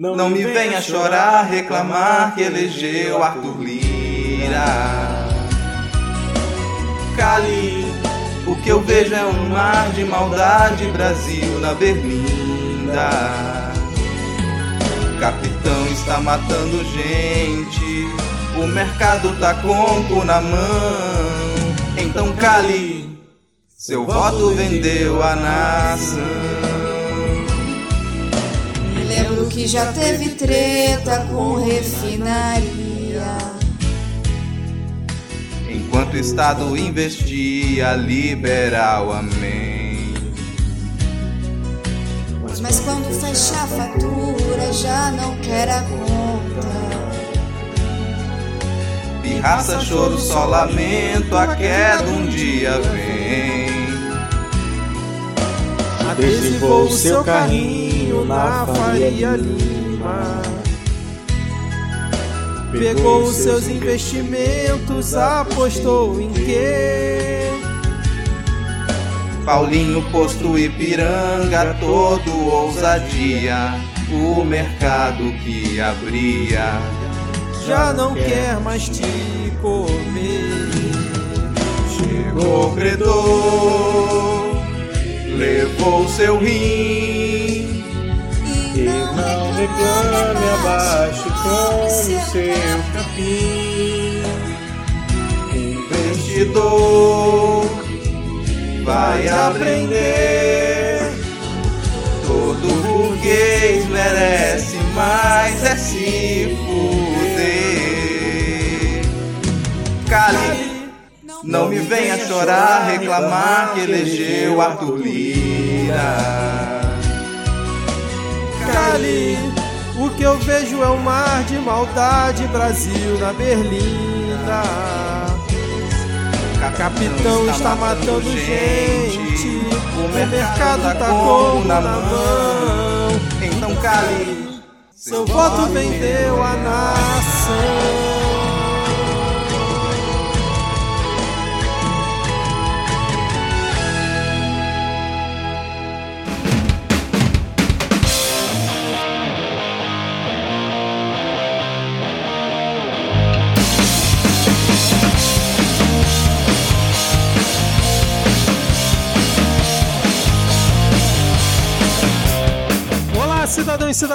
Cali, não, não me venha chorar, reclamar que elegeu Arthur Lira. Cali, o que eu vejo é um mar de maldade, Brasil na berlinda. Capitão está matando gente, o mercado tá com na mão. Então cale, seu voto vendeu a nação. Que já teve treta com refinaria. Enquanto o Estado investia, liberal, amém. Mas quando fecha a fatura, já não quer a conta. Pirraça, choro, só lamento, a queda um dia vem. Adesivou o seu carrinho na Faria Lima. Pegou os seus investimentos, apostou em quê? Paulinho posto Ipiranga, todo ousadia. O mercado que abria já não quer mais te comer. Chegou o credor, levou seu rim. E não reclame abaixo com o seu capim. Investidor vai aprender. Todo burguês merece mais é se fuder. Cali, não me venha chorar, reclamar que elegeu Arthur Lira. O que eu vejo é um mar de maldade, Brasil na Berlinda. Capitão está matando gente, o mercado tá como na mão. Então cale, Seu voto vendeu a nação.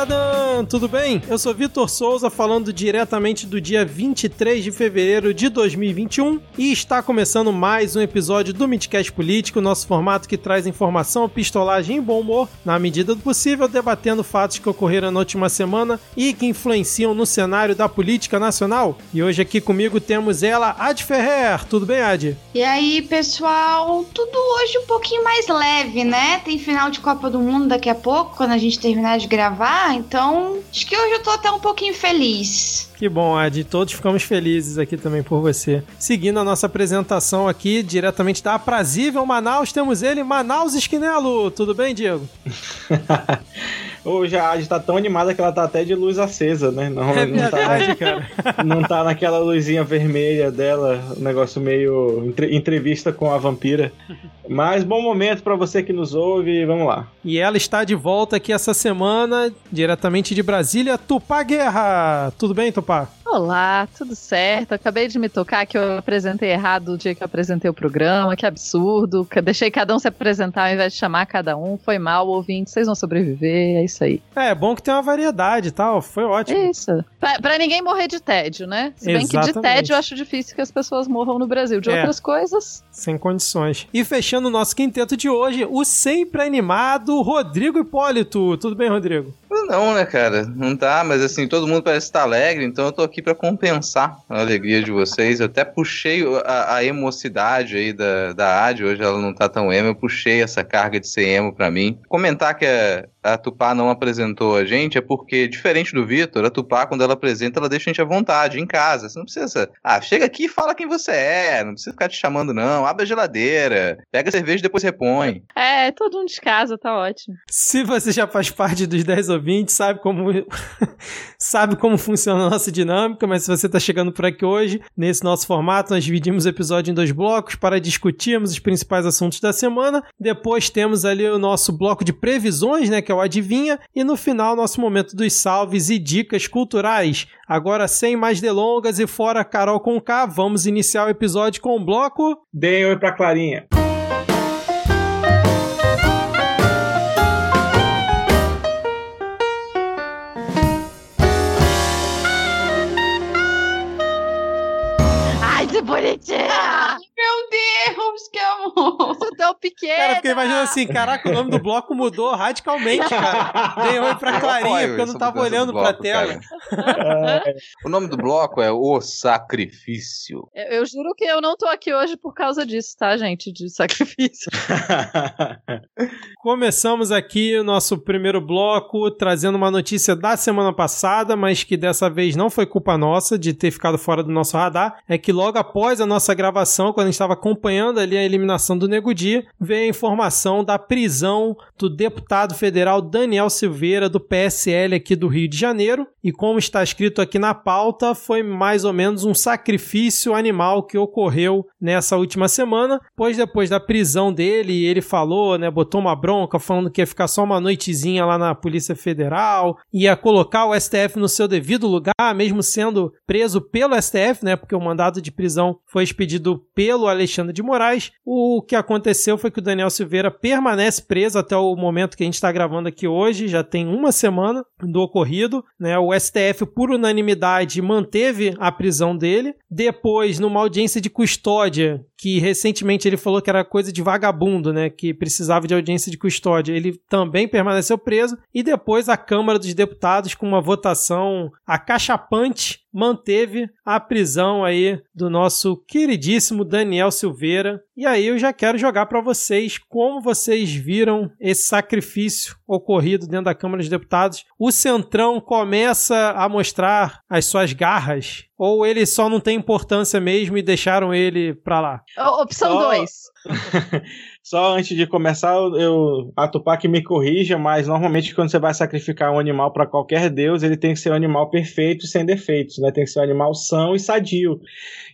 Cidadão tudo bem? Eu sou Vitor Souza, falando diretamente do dia 23 de fevereiro de 2021 e está começando mais um episódio do Midcast Político, nosso formato que traz informação, pistolagem e bom humor, na medida do possível, debatendo fatos que ocorreram na última semana e que influenciam no cenário da política nacional. E hoje aqui comigo temos ela, Ad Ferrer. Tudo bem, Ad? E aí, pessoal, tudo hoje um pouquinho mais leve, né? Tem final de Copa do Mundo daqui a pouco, quando a gente terminar de gravar, então acho que hoje eu tô até um pouquinho feliz. Que bom, Ad. Todos ficamos felizes aqui também por você. Seguindo a nossa apresentação aqui, diretamente da Aprazível Manaus, temos ele, Manaus Esquinelo. Tudo bem, Diego? Hoje a Adi tá tão animada que ela tá até de luz acesa, né? Não, É não, tá, verdade, não tá naquela luzinha vermelha dela, um negócio meio entre- entrevista com a vampira. Mas bom momento pra você que nos ouve, vamos lá. E ela está de volta aqui essa semana, diretamente de Brasília, Tupá Guerra. Tudo bem, Tupá? Olá, tudo certo? Acabei de me tocar que eu apresentei errado o dia que eu apresentei o programa, que absurdo. Deixei cada um se apresentar ao invés de chamar cada um. Foi mal, ouvinte, vocês vão sobreviver, é isso aí. É, é bom que tem uma variedade e tal, foi ótimo. É isso. Pra, pra ninguém morrer de tédio, né? Se bem que de Exatamente. tédio eu acho difícil que as pessoas morram no Brasil. De É. outras coisas, Sem condições. E fechando o nosso quinteto de hoje, o sempre animado Rodrigo Hipólito. Tudo bem, Rodrigo? Não, né, cara? Não tá, mas assim, todo mundo parece estar alegre, então eu tô aqui pra compensar a alegria de vocês. Eu até puxei a, a emocidade aí da, da Adi, hoje ela não tá tão emo, eu puxei essa carga de ser emo pra mim. Comentar que a, a Tupá não apresentou a gente é porque, diferente do Vitor, a Tupá, quando ela apresenta, ela deixa a gente à vontade, em casa. Você não precisa. Ah, chega aqui e fala quem você é, não precisa ficar te chamando, não. Abre a geladeira, pega a cerveja e depois repõe. é, todo mundo de casa, tá ótimo. Se você já faz parte dos 10 ouvintes, sabe como sabe como funciona a nossa dinâmica, mas se você está chegando por aqui hoje, nesse nosso formato, nós dividimos o episódio em dois blocos para discutirmos os principais assuntos da semana. Depois temos ali o nosso bloco de previsões, né, que é é o Adivinha. E no final, nosso momento dos salves e dicas culturais. Agora, sem mais delongas e fora Carol com K, vamos iniciar o episódio com o bloco. Deem oi pra Clarinha. Ai, que bonitinha! Meu Deus, que amor! Tão pequena! Cara, fiquei imaginando assim, caraca, o nome do bloco mudou radicalmente, cara. Dei oi pra Clarinha, porque eu não tava olhando pra bloco, tela. cara. É, O nome do bloco é O Sacrifício. Eu, eu juro que eu não tô aqui hoje por causa disso, tá, gente? De sacrifício. Começamos aqui o nosso primeiro bloco trazendo uma notícia da semana passada, mas que dessa vez não foi culpa nossa de ter ficado fora do nosso radar. É que logo após a nossa gravação, quando a gente estava acompanhando ali a eliminação do Nego Veio a informação da prisão do deputado federal Daniel Silveira, do PSL aqui do Rio de Janeiro. E como está escrito aqui na pauta, foi mais ou menos um sacrifício animal que ocorreu nessa última semana, pois depois da prisão dele, ele falou, né, botou uma bronca falando que ia ficar só uma noitezinha lá na Polícia Federal, ia colocar o STF no seu devido lugar, mesmo sendo preso pelo STF, né, porque o mandado de prisão foi expedido pelo Alexandre de Moraes. O que aconteceu foi que o Daniel Silveira permanece preso até o momento que a gente está gravando aqui hoje, já tem uma semana do ocorrido, né? O STF, por unanimidade, manteve a prisão dele. Depois, numa audiência de custódia, que recentemente ele falou que era coisa de vagabundo, né? Que precisava de audiência de custódia. Ele também permaneceu preso. E depois a Câmara dos Deputados, com uma votação acachapante, manteve a prisão aí do nosso queridíssimo Daniel Silveira. E aí eu já quero jogar para vocês como vocês viram esse sacrifício ocorrido dentro da Câmara dos Deputados. O Centrão começa a mostrar as suas garras ou ele só não tem importância mesmo e deixaram ele pra lá? Opção Só- 2. Só antes de começar, eu, a Tupac me corrija, mas normalmente quando você vai sacrificar um animal para qualquer deus, ele tem que ser um animal perfeito e sem defeitos, né? Tem que ser um animal são e sadio.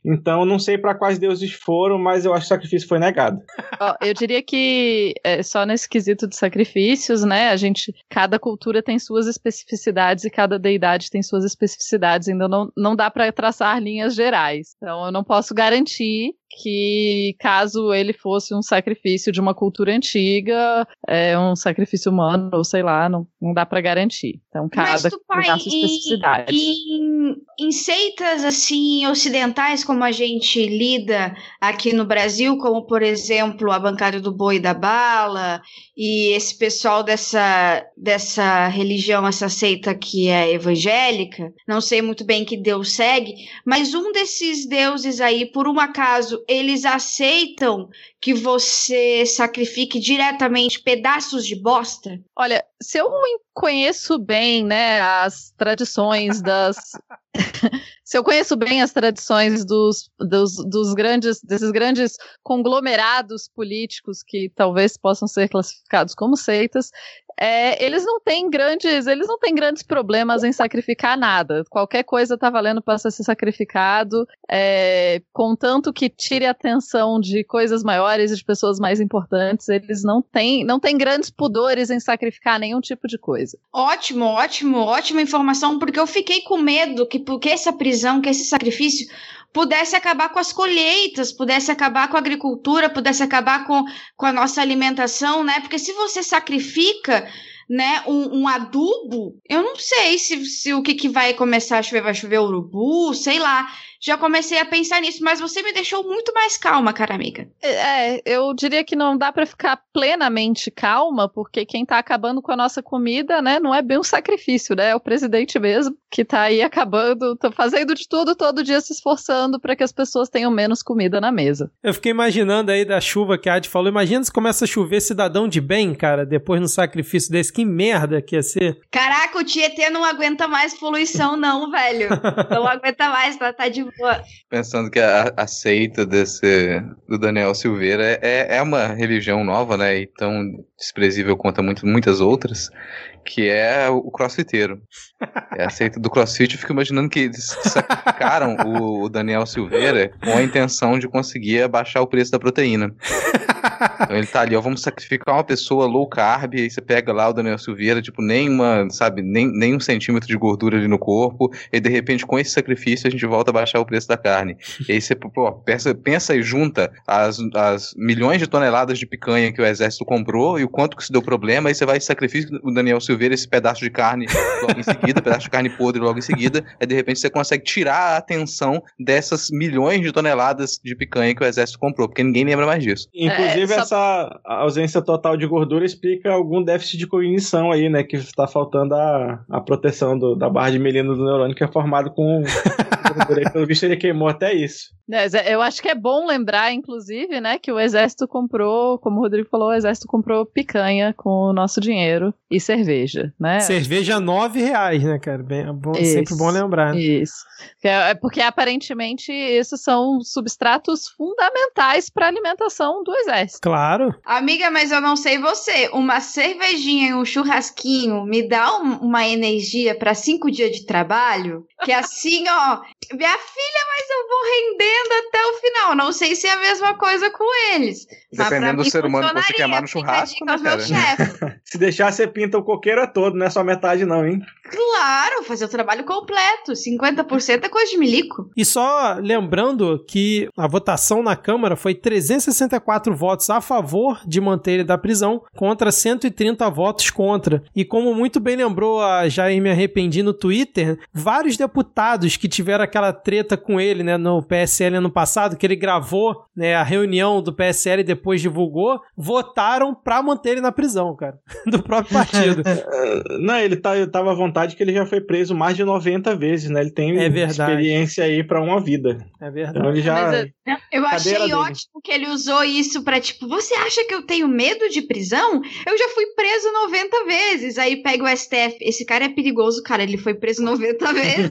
Então, não sei para quais deuses foram, mas eu acho que o sacrifício foi negado. Ó, eu diria que é, só nesse quesito de sacrifícios, né? A gente, cada cultura tem suas especificidades e cada deidade tem suas especificidades. Ainda não, não dá para traçar linhas gerais. Então, eu não posso garantir que caso ele fosse um sacrifício de uma cultura antiga, é um sacrifício humano, ou sei lá, não, não dá para garantir. Então, Mas cada cultura pai, a sua especificidade. em, em seitas assim ocidentais como a gente lida aqui no Brasil, como por exemplo a bancada do boi e da bala e esse pessoal dessa dessa religião, essa seita que é evangélica, não sei muito bem que Deus segue, mas um desses deuses aí, por um acaso, eles aceitam que você sacrifique diretamente pedaços de bosta? Olha, se eu conheço bem, né, as tradições das. se eu conheço bem as tradições dos, dos, dos grandes, desses grandes conglomerados políticos que talvez possam ser classificados como seitas, é, eles não têm grandes, eles não têm grandes problemas em sacrificar nada. Qualquer coisa tá valendo para ser sacrificado, é, contanto que tire a atenção de coisas maiores e de pessoas mais importantes, eles não têm, não têm grandes pudores em sacrificar nenhum tipo de coisa. Ótimo, ótimo, ótima informação, porque eu fiquei com medo que porque essa prisão, que esse sacrifício pudesse acabar com as colheitas, pudesse acabar com a agricultura, pudesse acabar com, com a nossa alimentação, né? Porque se você sacrifica, né, um, um adubo, eu não sei se, se o que, que vai começar a chover, vai chover urubu, sei lá. Já comecei a pensar nisso, mas você me deixou muito mais calma, cara amiga. É, eu diria que não dá para ficar plenamente calma, porque quem tá acabando com a nossa comida, né, não é bem um sacrifício, né? É o presidente mesmo que tá aí acabando, tá fazendo de tudo todo dia se esforçando para que as pessoas tenham menos comida na mesa. Eu fiquei imaginando aí da chuva que a Adi falou. Imagina se começa a chover cidadão de bem, cara, depois no sacrifício desse. Que merda que ia ser. Caraca, o Tietê não aguenta mais poluição, não, velho. Não aguenta mais, tá, tá de. Pensando que a, a seita desse do Daniel Silveira é, é uma religião nova, né? Então desprezível quanto a muito, muitas outras, que é o crossfiteiro. É a seita do crossfit, eu fico imaginando que eles sacrificaram o, o Daniel Silveira com a intenção de conseguir abaixar o preço da proteína. Então ele tá ali, ó, vamos sacrificar uma pessoa low carb, aí você pega lá o Daniel Silveira, tipo, nem uma, sabe, nem, nem um centímetro de gordura ali no corpo, e de repente com esse sacrifício a gente volta a baixar o preço da carne. E aí você, pô, pensa, pensa e junta as, as milhões de toneladas de picanha que o exército comprou e o quanto que isso deu problema, aí você vai sacrificar o Daniel Silveira esse pedaço de carne logo em seguida, pedaço de carne podre logo em seguida, aí de repente você consegue tirar a atenção dessas milhões de toneladas de picanha que o exército comprou, porque ninguém lembra mais disso. Inclusive, É, só- essa ausência total de gordura explica algum déficit de cognição aí, né? Que está faltando a, a proteção do- da barra de melina do neurônio, que é formado com. E, Pelo visto, ele queimou até isso. É, Eu acho que é bom lembrar, inclusive, né, que o exército comprou, como o Rodrigo falou, o exército comprou picanha com o nosso dinheiro e cerveja, né? Cerveja nove reais, né, cara? Bem, é bom- Isso. sempre bom lembrar. Isso. Que É é porque aparentemente esses são substratos fundamentais para a alimentação do exército. Claro. Amiga, mas eu não sei você. Uma cervejinha e um churrasquinho me dá um- uma energia pra cinco dias de trabalho? Que assim, ó, minha filha, mas eu vou rendendo até o final. Não sei se é a mesma coisa com eles. Dependendo do ser humano que você queimar no churrasco, né, chefes. Se deixar, você pinta o coqueiro todo, não é só metade, não, hein? Claro, fazer o trabalho completo. 50% é coisa de milico. E só lembrando que a votação na Câmara foi 364 votos a favor de manter ele da prisão contra 130 votos contra. E como muito bem lembrou a Jair Me Arrependi no Twitter, vários deputados que tiveram aquela treta com ele né, no PSL ano passado, que ele gravou né, a reunião do PSL e depois divulgou, votaram pra manter ele na prisão, cara, do próprio partido. Eh, Não, ele, tá, ele tava à vontade que ele já foi preso mais de 90 vezes, né? Ele tem É experiência aí pra uma vida. É Então verdade. ele já. Mas é- Eu Cadeira achei dele. ótimo que ele usou isso pra, tipo, você acha que eu tenho medo de prisão? Eu já fui preso 90 vezes. Aí pega o STF. Esse cara é perigoso, cara. Ele foi preso 90 vezes.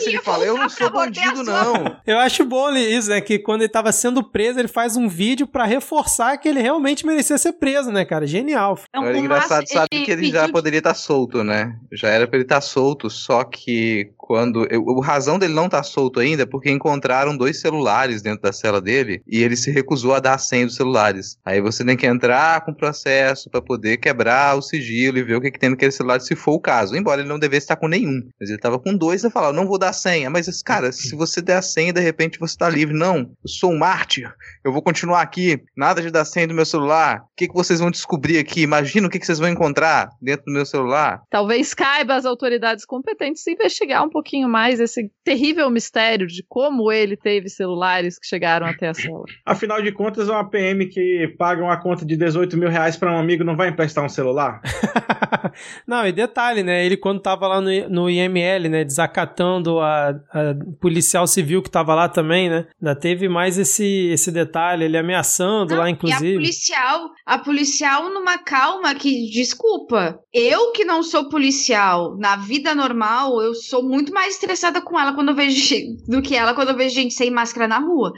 Sequência ele fala, eu não sou bandido, a não. Eu acho bom isso, né? Que quando ele tava sendo preso, ele faz um vídeo pra reforçar que ele realmente merecia ser preso, né, cara? Genial. Então, Era o engraçado, sabe que ele já pediu- poderia estar solto, né? Já era pra ele estar solto, só que quando. eu- o razão dele não estar solto ainda é porque encontraram dois celulares dentro da cela dele e ele se recusou a dar a senha dos celulares. Aí você tem que entrar com o processo pra poder quebrar o sigilo e ver o que, que tem naquele celular, se for o caso. Embora ele não devesse estar com nenhum. Mas ele tava com dois e falava, não vou dar a senha. Mas, cara, se você der a senha, de repente você tá livre. Não, eu sou um mártir. Eu vou continuar aqui. Nada de dar senha do meu celular. O que, que vocês vão descobrir aqui? Imagina o que, que vocês vão encontrar dentro do meu celular. Talvez caiba às autoridades competentes investigar um pouquinho mais esse terrível mistério de como ele teve celulares que chegaram até a cela. Afinal de contas, uma PM que paga uma conta de 18 mil reais pra um amigo não vai emprestar um celular? Não, e detalhe, né? Ele quando tava lá no, no IML, né? Desacatando a, a policial civil que tava lá também, né? Ainda teve mais esse, esse detalhe, ele ameaçando Não, lá, E a inclusive. policial, a policial numa calma que, desculpa, eu que não sou policial, na vida normal, eu sou muito mais estressada com ela quando eu vejo do que ela quando eu vejo gente sem máscara na rua.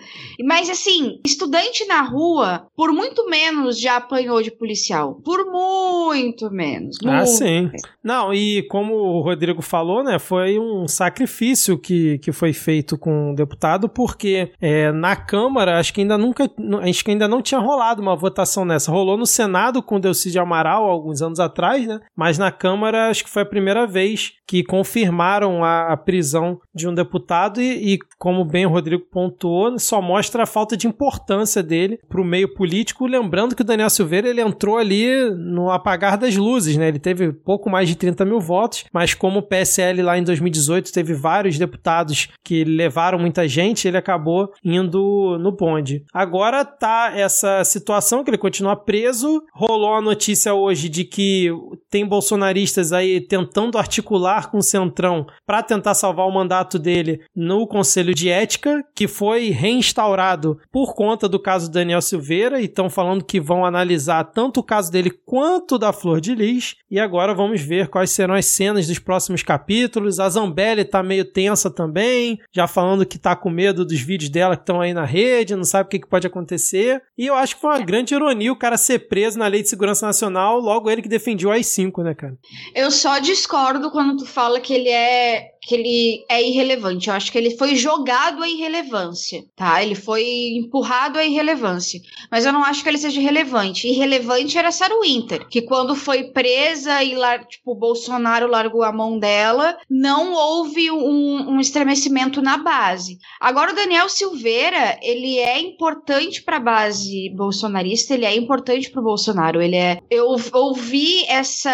Mas assim, estudante na rua, por muito menos já apanhou de policial. Por muito menos. Ah, Muito. sim. Não, e como o Rodrigo falou, né, foi um sacrifício que, que foi feito com o deputado, porque é, na Câmara, acho que ainda nunca, acho que ainda não tinha rolado uma votação nessa. Rolou no Senado com o Delcídio Amaral, alguns anos atrás, né, mas na Câmara acho que foi a primeira vez que confirmaram a, a prisão de um deputado e, e, como bem o Rodrigo pontuou, só mostra a falta de importância dele para o meio político, lembrando que o Daniel Silveira ele entrou ali no apagar das luzes, né? Ele teve pouco mais de 30 mil votos, mas como o PSL lá em 2018 teve vários deputados que levaram muita gente, ele acabou indo no bonde. Agora tá essa situação que ele continua preso, rolou rolou a notícia hoje de que tem bolsonaristas aí tentando articular com o Centrão para tentar salvar o mandato dele no Conselho de Ética, que foi reinstaurado por conta do caso Daniel Silveira, e estão falando que vão analisar tanto o caso dele quanto da Flor de Lis, e agora vamos ver quais serão as cenas dos próximos capítulos. A Zambelli tá meio tensa também, já falando que tá com medo dos vídeos dela que estão aí na rede, não sabe o que, que pode acontecer. E eu acho que foi uma grande ironia o cara ser preso na Lei de Segurança Nacional, logo ele que defendia o AI-5, né, cara? Eu só discordo quando tu fala que ele é que ele é irrelevante. Eu acho que ele foi jogado à irrelevância, tá? Ele foi empurrado à irrelevância. Mas eu não acho que ele seja irrelevante. Irrelevante era Sarah Winter, que quando foi presa e tipo, Bolsonaro largou a mão dela, não houve um, um estremecimento na base. Agora o Daniel Silveira, ele é importante para a base bolsonarista, ele é importante para o Bolsonaro. Ele é. Eu ouvi essa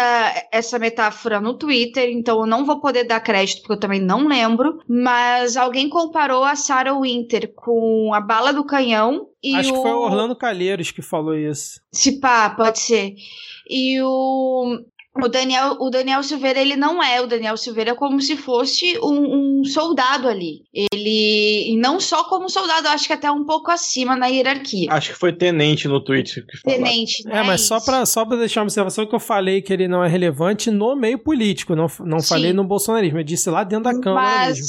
essa metáfora no Twitter, então eu não vou poder dar crédito porque também não lembro, mas alguém comparou a Sarah Winter com a bala do canhão e Acho o... que foi o Orlando Calheiros que falou isso. Se pá, pode ser. E o o Daniel, o Daniel Silveira, ele não é. O Daniel Silveira é como se fosse um, um soldado ali. Ele. E não só como soldado, acho que até um pouco acima na hierarquia. Acho que foi tenente no tweet que falou. Tenente, É, mas só pra, só pra deixar uma observação que eu falei que ele não é relevante no meio político, não, não falei no bolsonarismo, eu disse lá dentro da Câmara mesmo.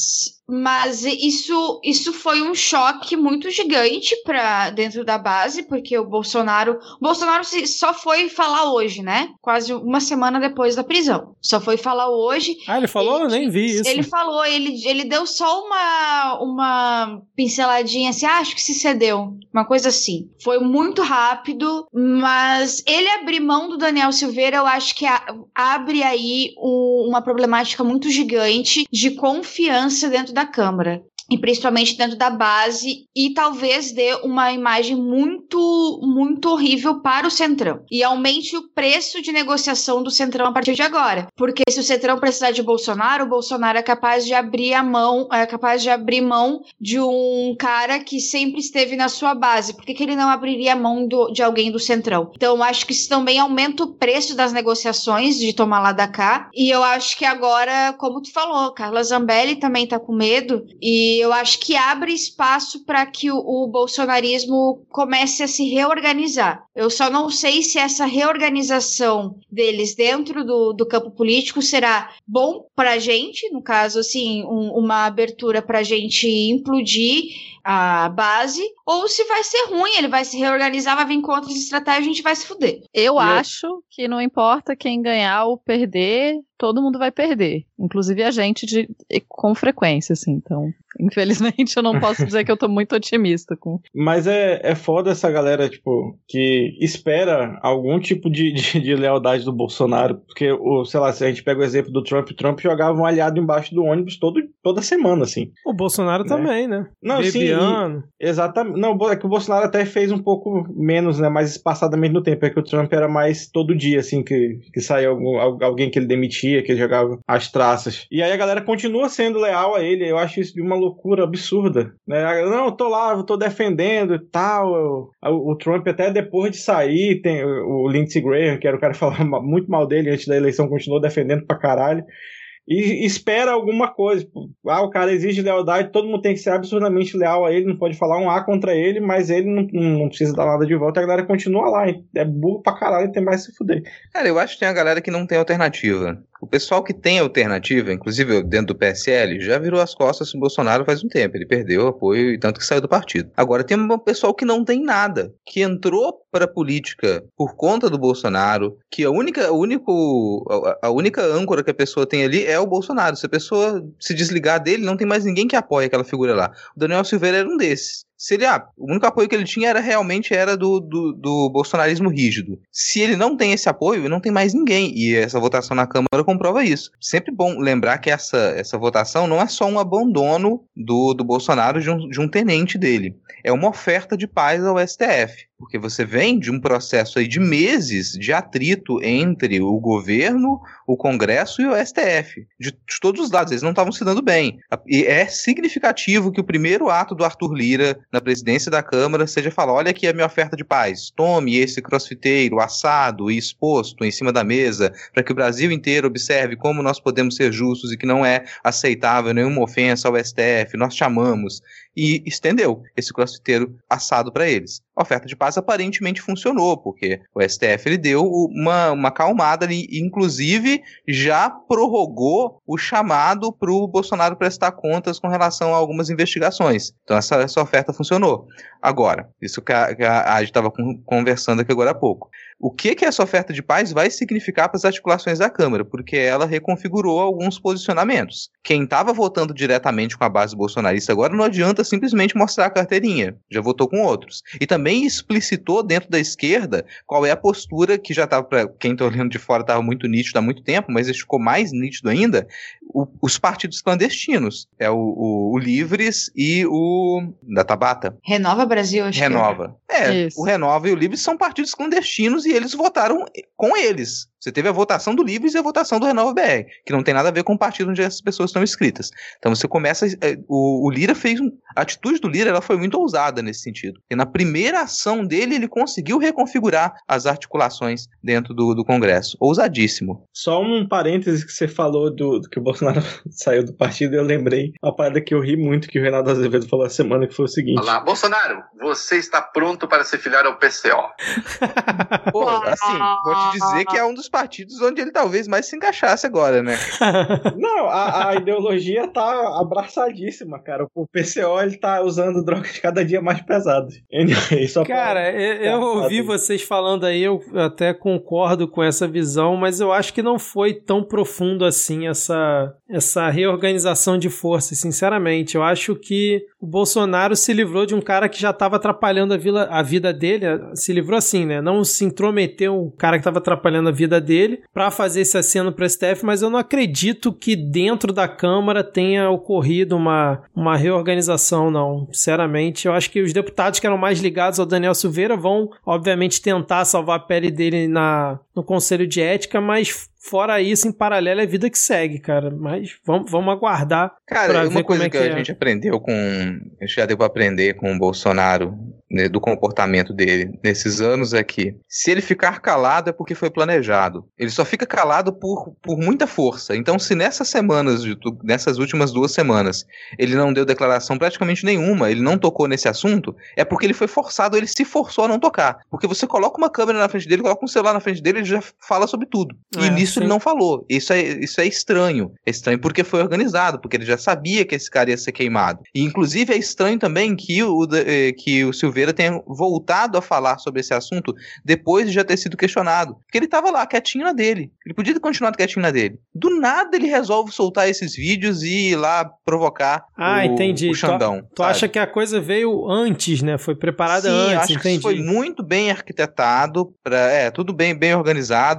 Mas, isso, isso foi um choque muito gigante para dentro da base, porque o Bolsonaro. O Bolsonaro só foi falar hoje, né? Quase uma semana depois da prisão. Só foi falar hoje. Ah, ele falou? Eu nem vi isso. Ele falou, ele, ele deu só uma, uma pinceladinha assim, ah, acho que se cedeu. Uma coisa assim. Foi muito rápido, mas ele abrir mão do Daniel Silveira, eu acho que a- abre aí um- uma problemática muito gigante de confiança dentro da Câmara. E principalmente dentro da base, e talvez dê uma imagem muito, muito horrível para o Centrão. E aumente o preço de negociação do Centrão a partir de agora. Porque se o Centrão precisar de Bolsonaro, o Bolsonaro é capaz de abrir a mão, é capaz de abrir mão de um cara que sempre esteve na sua base. Por que, que ele não abriria a mão do- de alguém do Centrão? Então, acho que isso também aumenta o preço das negociações de tomar lá da cá. E eu acho que agora, como tu falou, Carla Zambelli também tá com medo. E eu acho que abre espaço para que o, o bolsonarismo comece a se reorganizar. Eu só não sei se essa reorganização deles dentro do, do campo político será bom para a gente, no caso, assim, um- uma abertura para a gente implodir a base, ou se vai ser ruim, ele vai se reorganizar, vai vir com outras estratégias, a gente vai se fuder. Eu E eu- acho que não importa quem ganhar ou perder, todo mundo vai perder. Inclusive a gente de, com frequência, assim. Então, infelizmente, eu não posso dizer que eu tô muito otimista com. Mas é, é foda essa galera, tipo, que espera algum tipo de, de, de lealdade do Bolsonaro. Porque, o, sei lá, se a gente pega o exemplo do Trump, o Trump jogava um aliado embaixo do ônibus todo, toda semana, assim. O Bolsonaro Né? também, né? Não, sim, Bebiano. Exatamente. Não, é que o Bolsonaro até fez um pouco menos, né? Mais espaçadamente no tempo. É que o Trump era mais todo dia, assim, que, que saía algum, al- alguém que ele demitia, que ele jogava as traças. E aí a galera continua sendo leal a ele. Eu acho isso de uma loucura absurda. Né? Não, eu tô lá, eu tô defendendo e tal. O, o Trump, até depois de sair, tem o, Lindsey Graham, que era o cara que falava muito mal dele antes da eleição, continuou defendendo pra caralho e espera alguma coisa. Tipo, Ah, o cara exige lealdade, todo mundo tem que ser absurdamente leal a ele, não pode falar um A contra ele, mas ele não, não precisa dar nada de volta, a galera continua lá. É burro pra caralho e tem mais se fuder. Cara, eu acho que tem a galera que não tem alternativa. O pessoal que tem alternativa, inclusive dentro do PSL, já virou as costas pro Bolsonaro faz um tempo. Ele perdeu o apoio e tanto que saiu do partido. Agora tem um pessoal que não tem nada, que entrou para a política por conta do Bolsonaro, que a única, o único, a, a única âncora que a pessoa tem ali é o Bolsonaro. Se a pessoa se desligar dele, não tem mais ninguém que apoie aquela figura lá. O Daniel Silveira era um desses. Se ele, ah, o único apoio que ele tinha era realmente era do, do, do bolsonarismo rígido. Se ele não tem esse apoio, não tem mais ninguém. E essa votação na Câmara comprova isso. Sempre bom lembrar que essa, essa votação não é só um abandono do, do Bolsonaro de um, de um tenente dele. É uma oferta de paz ao STF. Porque você vem de um processo aí de meses de atrito entre o governo, o Congresso e o STF, de, de todos os lados, eles não estavam se dando bem. E é significativo que o primeiro ato do Arthur Lira na presidência da Câmara seja falar: olha aqui a minha oferta de paz, tome esse crossfiteiro assado e exposto em cima da mesa, para que o Brasil inteiro observe como nós podemos ser justos e que não é aceitável nenhuma ofensa ao STF, nós chamamos e estendeu esse crossfiteiro assado para eles. A oferta de paz aparentemente funcionou, porque o STF ele deu uma, uma calmada ali, inclusive já prorrogou o chamado para o Bolsonaro prestar contas com relação a algumas investigações. Então essa, essa oferta funcionou. Agora, isso que a, que a, gente estava conversando aqui agora há pouco. O que, que essa oferta de paz vai significar para as articulações da Câmara? Porque ela reconfigurou alguns posicionamentos. Quem estava votando diretamente com a base bolsonarista agora não adianta simplesmente mostrar a carteirinha, já votou com outros. E também explicitou dentro da esquerda qual é a postura que já estava, para quem está olhando de fora, estava muito nítido há muito tempo, mas ficou mais nítido ainda, o, os partidos clandestinos. É o, o, o, Livres e o da Tabata. Renova Brasil, acho Renova. Que é, é o Renova e o Livres são partidos clandestinos e eles votaram com eles. Você teve a votação do Livres e a votação do Renova BR, que não tem nada a ver com o partido onde essas pessoas estão inscritas. Então você começa. É, o, o Lira fez. Um, a atitude do Lira ela foi muito ousada nesse sentido. E na primeira ação dele, ele conseguiu reconfigurar as articulações dentro do, do Congresso. Ousadíssimo. Só um parêntese que você falou do, do que o Bolsonaro saiu do partido, eu lembrei uma parada que eu ri muito que o Renato Azevedo falou a semana, que foi o seguinte: Olá, Bolsonaro, você está pronto para se filiar ao PCO. Pô, assim, vou te dizer que é um dos partidos onde ele talvez mais se encaixasse agora, né? Não, a, a, ideologia tá abraçadíssima, cara. O PCO ele tá usando drogas cada dia mais pesadas. Anyway, cara, pra... eu, eu ouvi vocês falando aí, eu até concordo com essa visão, mas eu acho que não foi tão profundo assim essa, essa reorganização de forças, sinceramente. Eu acho que o Bolsonaro se livrou de um cara que já estava atrapalhando a, vila, a vida dele, se livrou assim, né? Não se intrometeu o cara que estava atrapalhando a vida dele para fazer esse aceno para STF, mas eu não acredito que dentro da Câmara tenha ocorrido uma, uma reorganização, não. Sinceramente, eu acho que os deputados que eram mais ligados ao Daniel Silveira vão, obviamente, tentar salvar a pele dele na, no Conselho de Ética, mas Fora isso, em paralelo é vida que segue, cara. Mas vamos, vamos aguardar. Cara, uma coisa é que, que, a é. gente aprendeu com. A gente já deu pra aprender com o Bolsonaro, né, do comportamento dele nesses anos é que se ele ficar calado é porque foi planejado. Ele só fica calado por, por muita força. Então, se nessas semanas, nessas últimas duas semanas, ele não deu declaração praticamente nenhuma, ele não tocou nesse assunto, é porque ele foi forçado, ele se forçou a não tocar. Porque você coloca uma câmera na frente dele, coloca um celular na frente dele, ele já fala sobre tudo. É. E nisso Sim. ele não falou. Isso é, isso é estranho. É estranho porque foi organizado, porque ele já sabia que esse cara ia ser queimado. E inclusive é estranho também que o, eh, que o Silveira tenha voltado a falar sobre esse assunto depois de já ter sido questionado. Porque ele estava lá, quietinho na dele. Ele podia ter continuado quietinho na dele. Do nada ele resolve soltar esses vídeos e ir lá provocar ah, o, entendi. o Xandão. Tu, tu acha que a coisa veio antes, né? Foi preparada Sim, antes, acho entendi. Que foi muito bem arquitetado, pra, é, tudo bem, bem organizado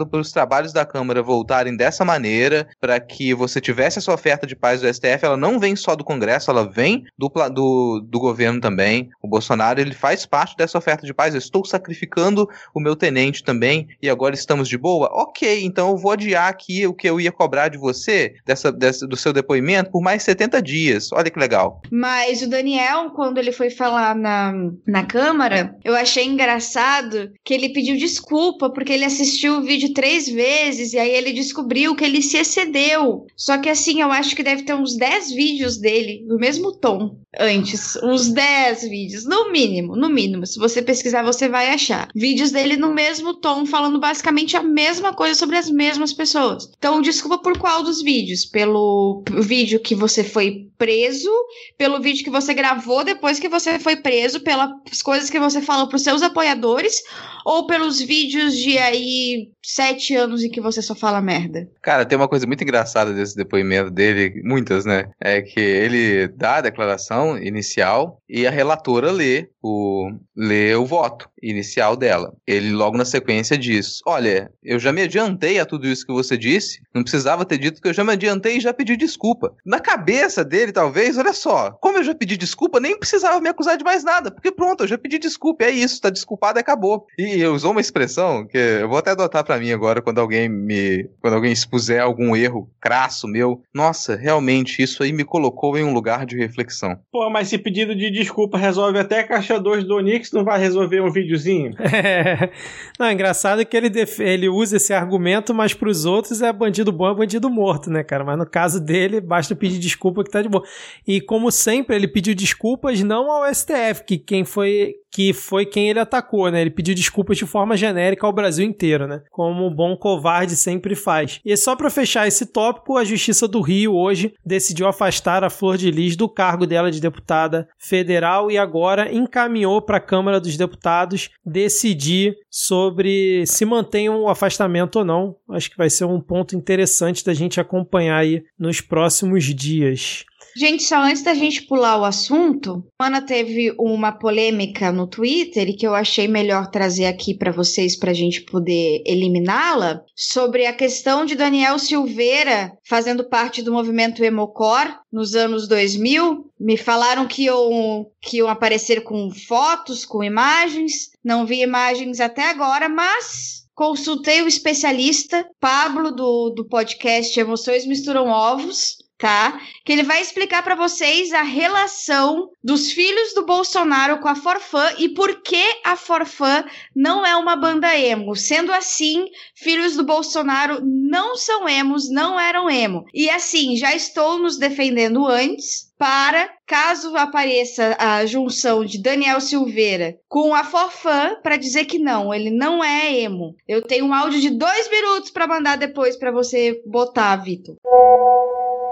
para os trabalhos da Câmara voltarem dessa maneira, para que você tivesse essa oferta de paz do STF, ela não vem só do Congresso, ela vem do, do, do governo também. O Bolsonaro, ele faz parte dessa oferta de paz. Eu estou sacrificando o meu tenente também e agora estamos de boa? Ok, então eu vou adiar aqui o que eu ia cobrar de você, dessa, dessa, do seu depoimento, por mais 70 dias. Olha que legal. Mas o Daniel, quando ele foi falar na, na Câmara, eu achei engraçado que ele pediu desculpa porque ele assistiu o vídeo três vezes e aí ele descobriu que ele se excedeu. Só que assim, eu acho que deve ter uns 10 vídeos dele no mesmo tom antes. Uns 10 vídeos, no mínimo, no mínimo. Se você pesquisar, você vai achar. Vídeos dele no mesmo tom, falando basicamente a mesma coisa sobre as mesmas pessoas. Então, desculpa por qual dos vídeos? Pelo vídeo que você foi preso, pelo vídeo que você gravou depois que você foi preso, pelas coisas que você falou pros seus apoiadores, ou pelos vídeos de aí she sete anos em que você só fala merda. Cara, tem uma coisa muito engraçada desse depoimento dele, muitas, né? É que ele dá a declaração inicial e a relatora lê o, lê o voto inicial dela. Ele logo na sequência diz: Olha, eu já me adiantei a tudo isso que você disse, não precisava ter dito que eu já me adiantei e já pedi desculpa. Na cabeça dele, talvez, olha só, como eu já pedi desculpa, nem precisava me acusar de mais nada, porque pronto, eu já pedi desculpa, é isso, tá desculpado acabou. E usou uma expressão que eu vou até adotar para mim agora quando alguém me. quando alguém expuser algum erro crasso meu. Nossa, realmente, isso aí me colocou em um lugar de reflexão. Pô, mas esse pedido de desculpa resolve até a caixa 2 do Onix, não vai resolver um videozinho? É. Não, é engraçado que ele, def... ele usa esse argumento, mas pros outros é bandido bom, é bandido morto, né, cara? Mas no caso dele, basta pedir desculpa que tá de boa. E como sempre, ele pediu desculpas não ao STF, que quem foi que foi quem ele atacou, né? Ele pediu desculpas de forma genérica ao Brasil inteiro, né? Como um bom covarde sempre faz. E só para fechar esse tópico, a Justiça do Rio hoje decidiu afastar a Flor de Lis do cargo dela de deputada federal e agora encaminhou para a Câmara dos Deputados decidir sobre se mantém o um afastamento ou não. Acho que vai ser um ponto interessante da gente acompanhar aí nos próximos dias. Gente, só antes da gente pular o assunto, Ana teve uma polêmica no Twitter e que eu achei melhor trazer aqui para vocês para a gente poder eliminá-la, sobre a questão de Daniel Silveira fazendo parte do movimento Emocor nos anos 2000. Me falaram que iam, que iam aparecer com fotos, com imagens. Não vi imagens até agora, mas consultei o especialista Pablo do, do podcast Emoções Misturam Ovos tá? Que ele vai explicar para vocês a relação dos filhos do Bolsonaro com a Forfã e por que a Forfã não é uma banda emo. Sendo assim, filhos do Bolsonaro não são emos, não eram emo. E assim, já estou nos defendendo antes para caso apareça a junção de Daniel Silveira com a Forfã para dizer que não, ele não é emo. Eu tenho um áudio de dois minutos para mandar depois para você botar, Vitor.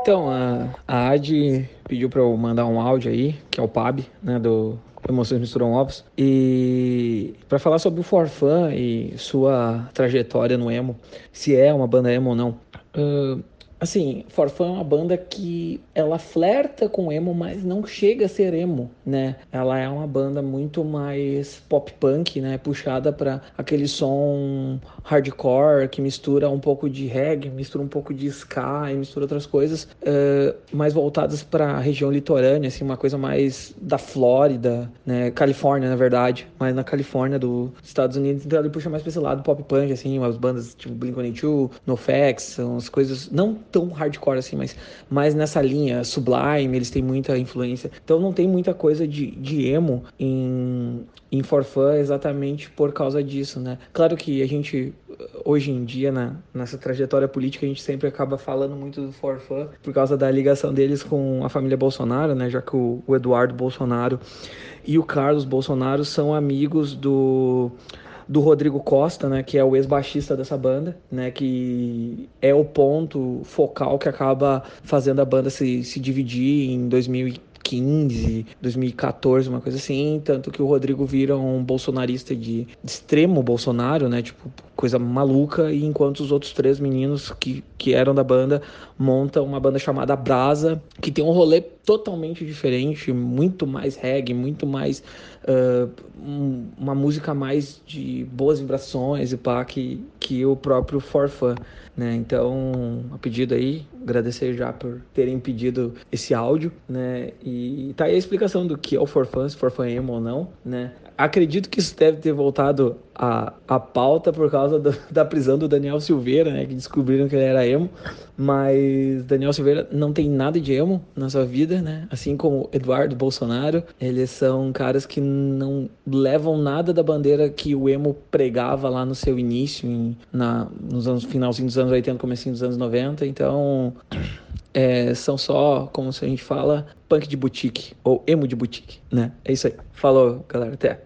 Então, a, a AD pediu para eu mandar um áudio aí, que é o PAB, né, do Emoções Misturam Ovos, e para falar sobre o Forfã e sua trajetória no emo, se é uma banda emo ou não. Uh, assim, Forfã é uma banda que ela flerta com emo, mas não chega a ser emo, né? Ela é uma banda muito mais pop punk, né? Puxada para aquele som hardcore que mistura um pouco de reggae, mistura um pouco de ska e mistura outras coisas, uh, mais voltadas para a região litorânea, assim, uma coisa mais da Flórida, né? Califórnia, na verdade, mas na Califórnia dos Estados Unidos, então ele puxa mais para esse lado pop punk, assim, umas bandas tipo Blink-182, NoFX, são as coisas não tão hardcore assim, mas mais nessa linha Sublime, eles têm muita influência. Então não tem muita coisa de, de emo em, em For Fun exatamente por causa disso, né? Claro que a gente hoje em dia, na, nessa trajetória política, a gente sempre acaba falando muito do For Fun por causa da ligação deles com a família Bolsonaro, né? Já que o, o Eduardo Bolsonaro e o Carlos Bolsonaro são amigos do do Rodrigo Costa, né, que é o ex-baixista dessa banda, né, que é o ponto focal que acaba fazendo a banda se, se dividir em 2015, 2014, uma coisa assim, tanto que o Rodrigo vira um bolsonarista de extremo Bolsonaro, né, tipo, coisa maluca, e enquanto os outros três meninos que, que eram da banda montam uma banda chamada Brasa, que tem um rolê totalmente diferente, muito mais reggae, muito mais uh, uma música mais de boas vibrações e pá, que, que o próprio Forfã, né? Então, a pedido aí, agradecer já por terem pedido esse áudio, né? E tá aí a explicação do que é o Forfã, se Forfã emo ou não, né? Acredito que isso deve ter voltado a, a pauta por causa do, da prisão do Daniel Silveira, né? Que descobriram que ele era emo. Mas Daniel Silveira não tem nada de emo na sua vida, né? Assim como Eduardo Bolsonaro. Eles são caras que não levam nada da bandeira que o emo pregava lá no seu início, em, na, nos anos finalzinho dos anos 80, comecinho dos anos 90. Então. É, são só, como a gente fala, punk de boutique ou emo de boutique, né? É isso aí. Falou, galera. Até.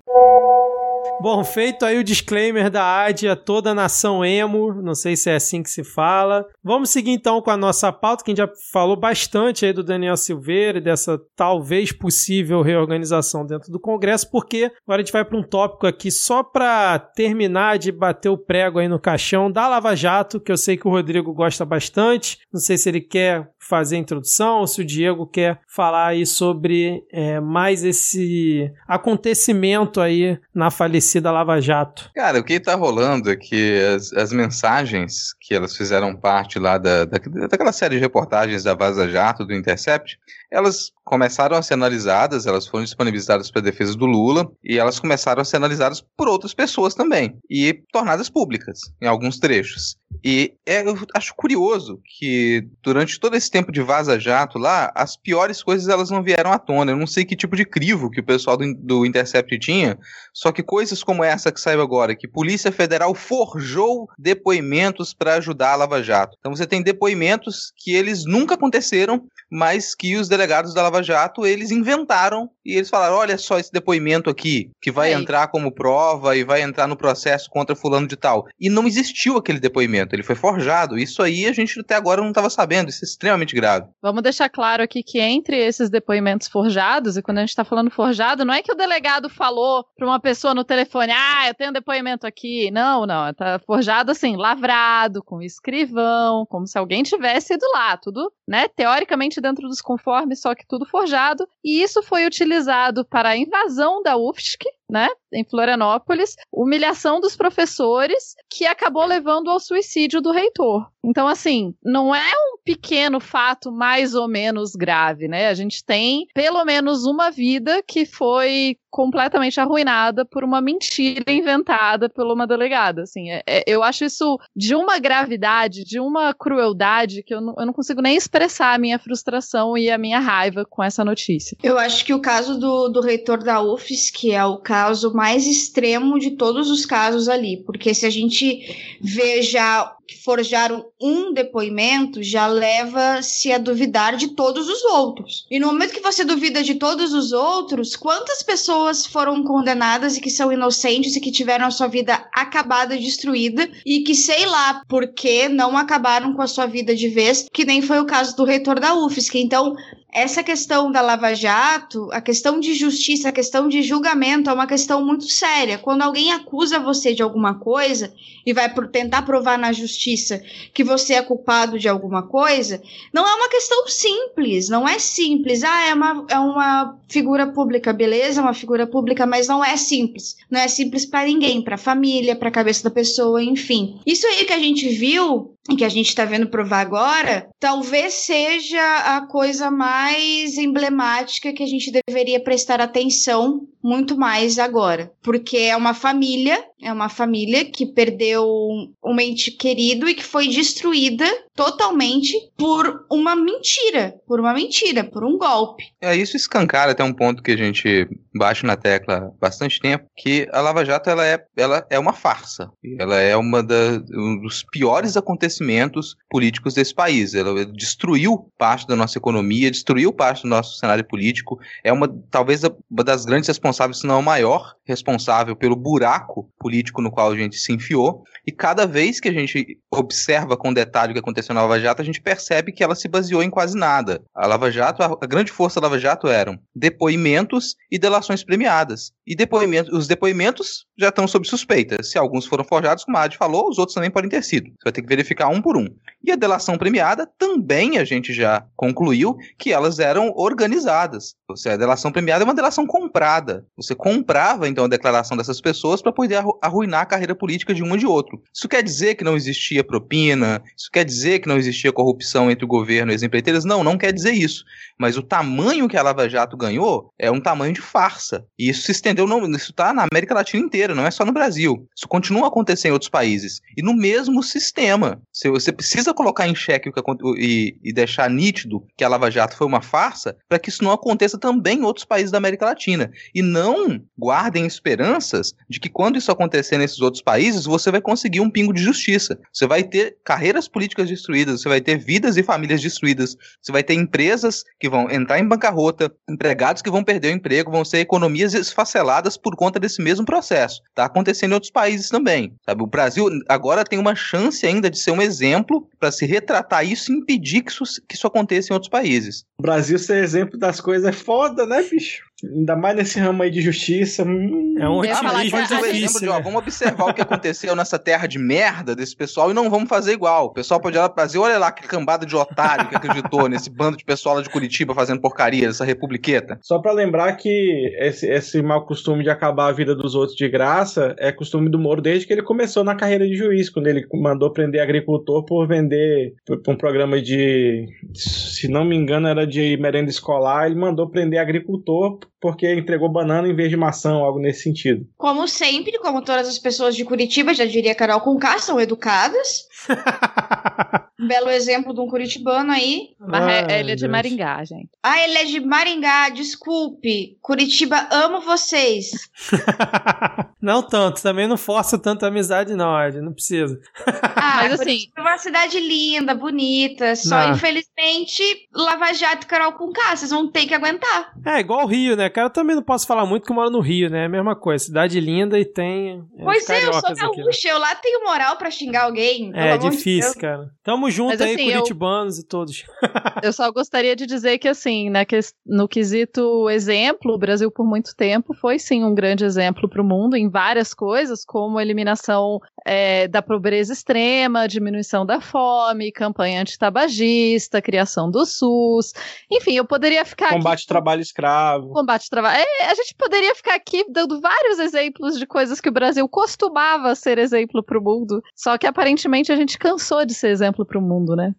Bom, feito aí o disclaimer da AD a toda a nação emo, não sei se é assim que se fala. Vamos seguir então com a nossa pauta, que a gente já falou bastante aí do Daniel Silveira e dessa talvez possível reorganização dentro do Congresso, porque agora a gente vai para um tópico aqui só para terminar de bater o prego aí no caixão da Lava Jato, que eu sei que o Rodrigo gosta bastante. Não sei se ele quer fazer a introdução, ou se o Diego quer falar aí sobre é, mais esse acontecimento aí na falecida Lava Jato. Cara, o que tá rolando é que as, as mensagens que elas fizeram parte lá da, da, daquela série de reportagens da Vaza Jato, do Intercept, elas começaram a ser analisadas, elas foram disponibilizadas para a defesa do Lula e elas começaram a ser analisadas por outras pessoas também e tornadas públicas em alguns trechos. E é, eu acho curioso que durante todo esse tempo de Vaza Jato lá, as piores coisas elas não vieram à tona. Eu não sei que tipo de crivo que o pessoal do, do Intercept tinha, só que coisas como essa que saiu agora, que Polícia Federal forjou depoimentos para ajudar a Lava Jato. Então você tem depoimentos que eles nunca aconteceram, mas que os delegados da Lava Jato eles inventaram e eles falaram: olha só esse depoimento aqui, que vai Aí. entrar como prova e vai entrar no processo contra fulano de tal. E não existiu aquele depoimento, ele foi forjado. Isso aí a gente até agora não estava sabendo, isso é extremamente grave. Vamos deixar claro aqui que entre esses depoimentos forjados, e quando a gente está falando forjado, não é que o delegado falou para uma pessoa no telefone, ah, eu tenho um depoimento aqui. Não, não. Tá forjado assim, lavrado, com escrivão, como se alguém tivesse ido lá. Tudo, né, teoricamente dentro dos conformes, só que tudo forjado. E isso foi utilizado para a invasão da UFSC, né, em Florianópolis, humilhação dos professores, que acabou levando ao suicídio do reitor. Então, assim, não é um pequeno fato mais ou menos grave, né? A gente tem pelo menos uma vida que foi completamente arruinada por uma mentira inventada por uma delegada. Assim, é- é- eu acho isso de uma gravidade, de uma crueldade que eu não, eu não consigo nem expressar a minha frustração e a minha raiva com essa notícia. Eu acho que o caso do, do reitor da UFES, que é o caso mais extremo de todos os casos ali, porque se a gente vê já que forjaram um depoimento, já leva-se a duvidar de todos os outros. E no momento que você duvida de todos os outros, quantas pessoas foram condenadas e que são inocentes e que tiveram a sua vida acabada, destruída, e que sei lá por que não acabaram com a sua vida de vez, que nem foi o caso do reitor da UFSC. Então, essa questão da Lava Jato, a questão de justiça, a questão de julgamento é uma questão muito séria. Quando alguém acusa você de alguma coisa e vai tentar provar na justiça que você é culpado de alguma coisa, não é uma questão simples, não é simples. Ah, é uma, é uma figura pública, beleza, é uma figura pública, mas não é simples. Não é simples para ninguém, para a família, para a cabeça da pessoa, enfim. Isso aí que a gente viu que a gente está vendo provar agora, talvez seja a coisa mais emblemática que a gente deveria prestar atenção muito mais agora, porque é uma família, é uma família que perdeu um ente querido e que foi destruída totalmente por uma mentira, por uma mentira, por um golpe. É, isso escancara até um ponto que a gente bate na tecla há bastante tempo, que a Lava Jato ela é, ela é uma farsa. Ela é uma da, um dos piores acontecimentos políticos desse país. Ela destruiu parte da nossa economia, destruiu parte do nosso cenário político. É uma, talvez, uma das grandes responsáveis, se não a maior responsável pelo buraco político no qual a gente se enfiou. E cada vez que a gente observa com detalhe o que aconteceu na Lava Jato, a gente percebe que ela se baseou em quase nada. A Lava Jato, a, grande força da Lava Jato eram depoimentos e delações premiadas. E depoimentos, os depoimentos já estão sob suspeita. Se alguns foram forjados, como a Adi falou, os outros também podem ter sido. Você vai ter que verificar um por um. E a delação premiada também a gente já concluiu que elas eram organizadas. Você, a delação premiada é uma delação comprada. Você comprava então a declaração dessas pessoas para poder arru- arruinar a carreira política de um e de outro. Isso quer dizer que não existia propina? Isso quer dizer que não existia corrupção entre o governo e as empreiteiras? Não, não quer dizer isso. Mas o tamanho que a Lava Jato ganhou é um tamanho de farsa. E isso se estendeu, não, isso está na América Latina inteira, não é só no Brasil. Isso continua a acontecer em outros países. E no mesmo sistema. Se você precisa colocar em xeque o que e, e deixar nítido que a Lava Jato foi uma farsa, para que isso não aconteça também em outros países da América Latina. E não guardem esperanças de que quando isso acontecer nesses outros países, você vai conseguir um pingo de justiça. Você vai ter carreiras políticas destruídas, você vai ter vidas e famílias destruídas, você vai ter empresas que vão entrar em bancarrota, empregados que vão perder o emprego, vão ser economias esfaceladas por conta desse mesmo processo. Está acontecendo em outros países também. Sabe? O Brasil agora tem uma chance ainda de ser um exemplo para se retratar isso e impedir que isso, que isso aconteça em outros países. O Brasil ser exemplo das coisas é foda, né, bicho? Ainda mais nesse ramo aí de justiça. hum. É um Eu ia falar otimismo que a- Mas um exemplo difícil. de, ó, né? vamos observar o que aconteceu nessa terra de merda desse pessoal e não vamos fazer igual. O pessoal pode olhar pro Brasil, olha lá que cambada de otário que acreditou nesse bando de pessoal lá de Curitiba fazendo porcaria, essa republiqueta. Só pra lembrar que esse, esse mau costume de acabar a vida dos outros de graça é costume do Moro desde que ele começou na carreira de juiz, quando ele mandou prender agricultor por vender por por um programa de, se não me engano, era de merenda escolar, ele mandou prender agricultor porque entregou banana em vez de maçã, ou algo nesse sentido. Como sempre, como todas as pessoas de Curitiba, já diria Carol Conká, são educadas. Belo exemplo de um curitibano aí. Mas Ai, é- ele é de Deus. Maringá, gente. Ah, ele é de Maringá, desculpe. Curitiba, amo vocês. não tanto, também não força tanta amizade, não, Ed. Não precisa. Ah, Mas assim- é uma cidade linda, bonita. Só, Não. infelizmente, Lava Jato e Carol Conká, vocês vão ter que aguentar. É igual o Rio, né? Cara, eu também não posso falar muito que eu moro no Rio, né? É a mesma coisa. Cidade linda e tem. é, pois é, eu sou né? gaúcha, eu lá tenho moral pra xingar alguém. É de difícil, Deus. cara. Tamo junto Mas, aí, assim, eu- curitibanos e todos. Eu só gostaria de dizer que, assim, na ques- no quesito exemplo, o Brasil, por muito tempo, foi sim um grande exemplo para o mundo em várias coisas, como a eliminação é, da pobreza extrema, diminuição da fome, campanha antitabagista, criação do SUS. Enfim, eu poderia ficar aqui Combate ao trabalho escravo. combate ao trabalho. É, a gente poderia ficar aqui dando vários exemplos de coisas que o Brasil costumava ser exemplo para o mundo, só que aparentemente a gente cansou de ser exemplo para o mundo, né?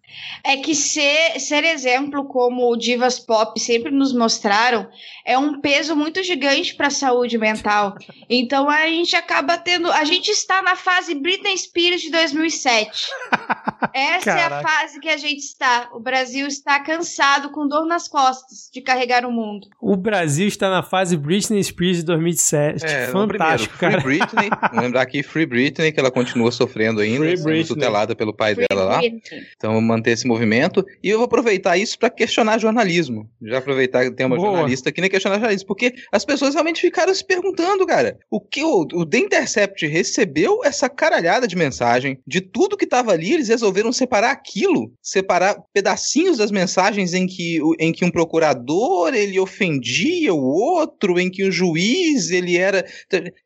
É que ser, ser exemplo, como divas pop sempre nos mostraram, é um peso muito gigante para a saúde mental. Então a gente acaba tendo. A gente está na fase Britney Spears de 2007. Essa é a Caraca. fase que a gente está. O Brasil está cansado, com dor nas costas, de carregar o mundo. O Brasil está na fase Britney Spears de 2007. É, Fantástico, primeiro, cara. Free Britney, lembrar aqui Free Britney, que ela continua sofrendo ainda, Free sendo Britney. tutelada pelo pai Free dela lá. Britney. Então, vamos manter esse movimento. E eu vou aproveitar isso para questionar jornalismo. Já aproveitar que tem uma Boa. jornalista aqui, né? Questionar jornalismo. Porque as pessoas realmente ficaram se perguntando, cara. O que o, o The Intercept recebeu essa caralhada de mensagem de tudo que tava ali, eles resolveram separar aquilo, separar pedacinhos das mensagens em que, o- em que um procurador ele ofendia o outro, em que o juiz ele era.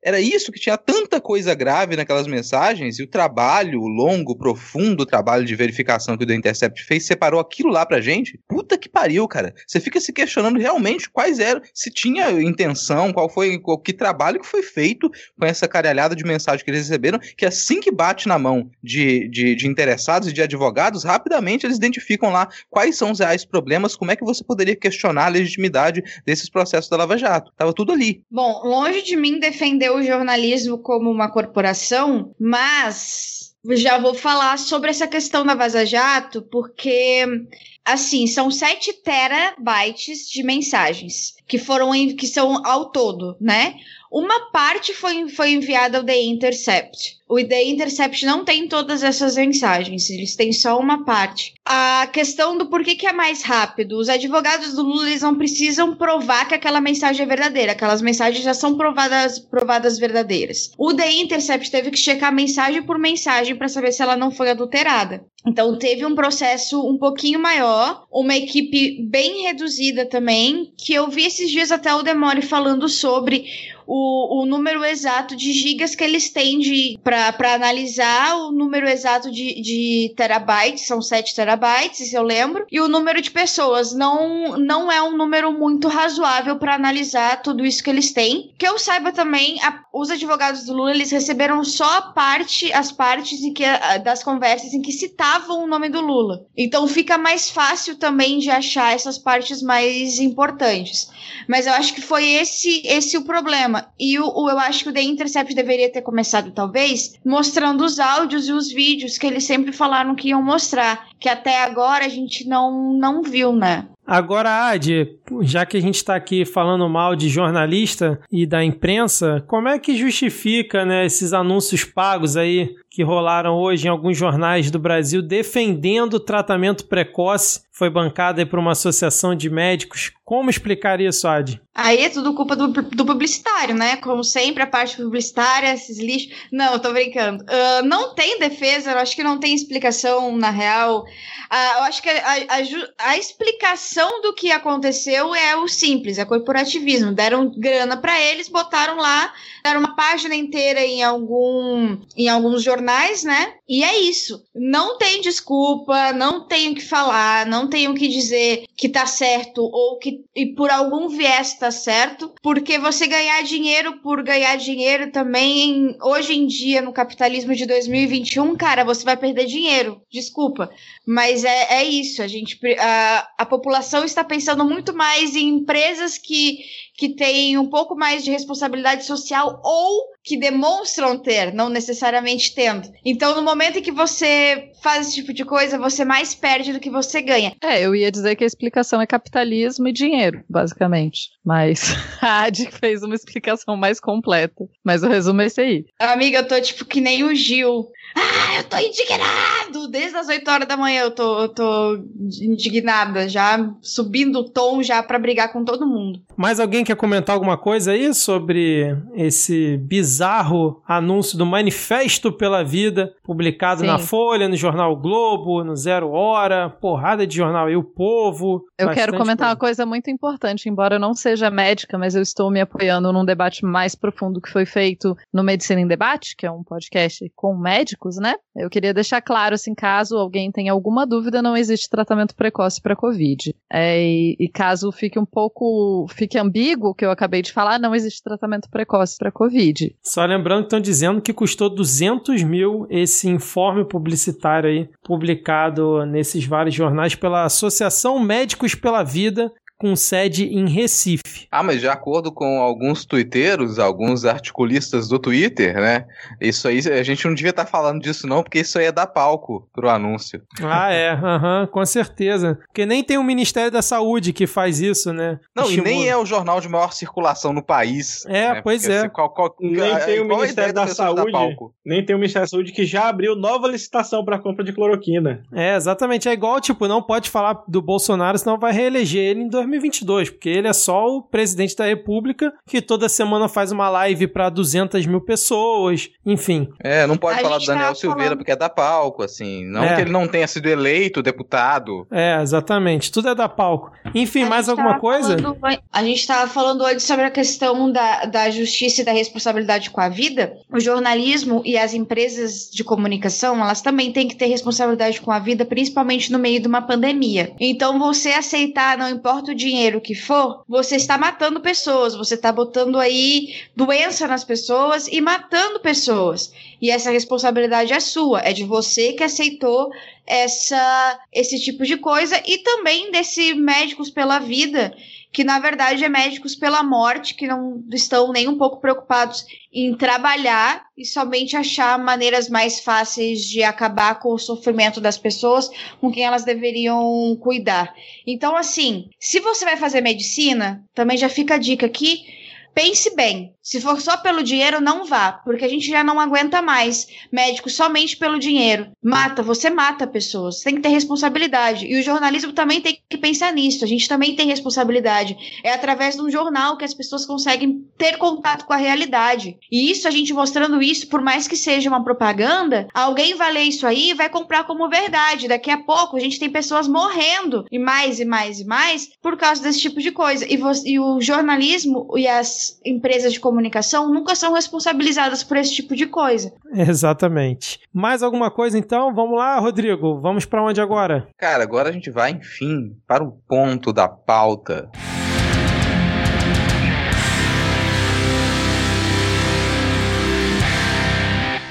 Era isso que tinha tanta coisa grave naquelas mensagens, e o trabalho longo, profundo trabalho de verificação que o The Intercept fez, separou aquilo lá pra gente. Puta que pariu, cara. Você fica se questionando realmente quais eram, se tinha intenção, qual foi, qual, que trabalho que foi feito com essa caralhada de mensagem que eles receberam, que assim que bate na mão de, de, de interessados e de advogados, rapidamente eles identificam lá quais são os reais problemas, como é que você poderia questionar a legitimidade desses processos da Lava Jato. Tava tudo ali. Bom, longe de mim defender o jornalismo como uma corporação, mas já vou falar sobre essa questão da Vaza Jato, porque assim, são 7 terabytes de mensagens que foram que são ao todo, né? Uma parte foi, foi enviada ao The Intercept. O The Intercept não tem todas essas mensagens, eles têm só uma parte. A questão do porquê que é mais rápido. Os advogados do Lula eles não precisam provar que aquela mensagem é verdadeira. Aquelas mensagens já são provadas, provadas verdadeiras. O The Intercept teve que checar mensagem por mensagem para saber se ela não foi adulterada. Então teve um processo um pouquinho maior, uma equipe bem reduzida também, que eu vi esses dias até o Demore falando sobre o, o número exato de gigas que eles têm de para analisar o número exato de, de terabytes, são 7 terabytes, se eu lembro, e o número de pessoas. Não, não é um número muito razoável para analisar tudo isso que eles têm. Que eu saiba também, a- os advogados do Lula eles receberam só parte, as partes em que, a- das conversas em que citavam o nome do Lula. Então fica mais fácil também de achar essas partes mais importantes. Mas eu acho que foi esse esse o problema. E o, o- eu acho que o The Intercept deveria ter começado, talvez, mostrando os áudios e os vídeos que eles sempre falaram que iam mostrar. que até agora a gente não, não viu, né? Agora, Adi, já que a gente está aqui falando mal de jornalista e da imprensa, como é que justifica né, esses anúncios pagos aí que rolaram hoje em alguns jornais do Brasil defendendo o tratamento precoce? Foi bancada por uma associação de médicos. Como explicar isso, Adi? Aí é tudo culpa do, do publicitário, né? Como sempre, a parte publicitária, esses lixos. Não, eu tô brincando. Uh, não tem defesa, eu acho que não tem explicação, na real. Uh, eu acho que a, a, a, explicação do que aconteceu é o simples, é corporativismo. Deram grana para eles, botaram lá, deram uma página inteira em algum em alguns jornais, né? E é isso. Não tem desculpa, não tenho que falar, não tenho que dizer que tá certo ou que e por algum viés tá certo, porque você ganhar dinheiro por ganhar dinheiro também hoje em dia no capitalismo de 2021, cara, você vai perder dinheiro. Desculpa, mas é, é isso. A gente a, a população está pensando muito mais em empresas que que têm um pouco mais de responsabilidade social ou que demonstram ter, não necessariamente tendo. Então, no momento em que você faz esse tipo de coisa, você mais perde do que você ganha. É, eu ia dizer que a explicação é capitalismo e dinheiro, basicamente. Mas a Adi fez uma explicação mais completa. Mas o resumo é esse aí. Amiga, eu tô tipo que nem o Gil. Ah, eu tô indignado! Desde as 8 horas da manhã eu tô, eu tô indignada, já subindo o tom já para brigar com todo mundo. Mais alguém quer comentar alguma coisa aí sobre esse bizarro anúncio do Manifesto pela Vida, publicado Sim. na Folha, no Jornal Globo, no Zero Hora, porrada de jornal aí, o Povo. Eu quero comentar uma coisa muito importante, embora eu não seja médica, mas eu estou me apoiando num debate mais profundo que foi feito no Medicina em Debate, que é um podcast com médicos, né? Eu queria deixar claro, assim, caso alguém tenha alguma dúvida, não existe tratamento precoce para Covid. É, e, e caso fique um pouco, fique ambíguo o que eu acabei de falar, não existe tratamento precoce para Covid. Só lembrando que estão dizendo que custou 200 mil esse informe publicitário aí, publicado nesses vários jornais pela Associação Médicos pela Vida, com sede em Recife. Ah, mas de acordo com alguns twitteiros, alguns articulistas do Twitter, né? Isso aí, a gente não devia estar tá falando disso não, porque isso aí é dar palco pro anúncio. Ah, é, uhum, com certeza. Porque nem tem o Ministério da Saúde que faz isso, né? Não, Estimula. e nem é o jornal de maior circulação no país. É, né? pois porque, é. Assim, qual, qual, nem tem o Ministério da Saúde, nem tem o Ministério da Saúde que já abriu nova licitação para compra de cloroquina. É, exatamente. É igual, tipo, não pode falar do Bolsonaro, senão vai reeleger ele em 2020 2022, porque ele é só o presidente da República que toda semana faz uma live para 200 mil pessoas, enfim. É, não pode a falar do Daniel Silveira falando... porque é da palco, assim. Não é. que ele não tenha sido eleito deputado. É, exatamente. Tudo é da palco. Enfim, a mais alguma coisa? Falando, a gente estava falando antes sobre a questão da, da justiça e da responsabilidade com a vida. O jornalismo e as empresas de comunicação, elas também têm que ter responsabilidade com a vida, principalmente no meio de uma pandemia. Então, você aceitar, não importa o dinheiro que for, você está matando pessoas, você está botando aí doença nas pessoas e matando pessoas. E essa responsabilidade é sua, é de você que aceitou essa esse tipo de coisa e também desse médicos pela vida que na verdade é médicos pela morte, que não estão nem um pouco preocupados em trabalhar e somente achar maneiras mais fáceis de acabar com o sofrimento das pessoas com quem elas deveriam cuidar. Então, assim, se você vai fazer medicina, também já fica a dica aqui pense bem. Se for só pelo dinheiro, não vá, porque a gente já não aguenta mais médico somente pelo dinheiro. Mata, você mata pessoas. Tem que ter responsabilidade. E o jornalismo também tem que pensar nisso. A gente também tem responsabilidade. É através de um jornal que as pessoas conseguem ter contato com a realidade. E isso, a gente mostrando isso, por mais que seja uma propaganda, alguém vai ler isso aí e vai comprar como verdade. Daqui a pouco a gente tem pessoas morrendo e mais e mais e mais por causa desse tipo de coisa. E, e o jornalismo e as empresas de comunicação nunca são responsabilizadas por esse tipo de coisa. Exatamente. Mais alguma coisa então? Vamos lá, Rodrigo. Vamos para onde agora? Cara, agora a gente vai, enfim, para o ponto da pauta.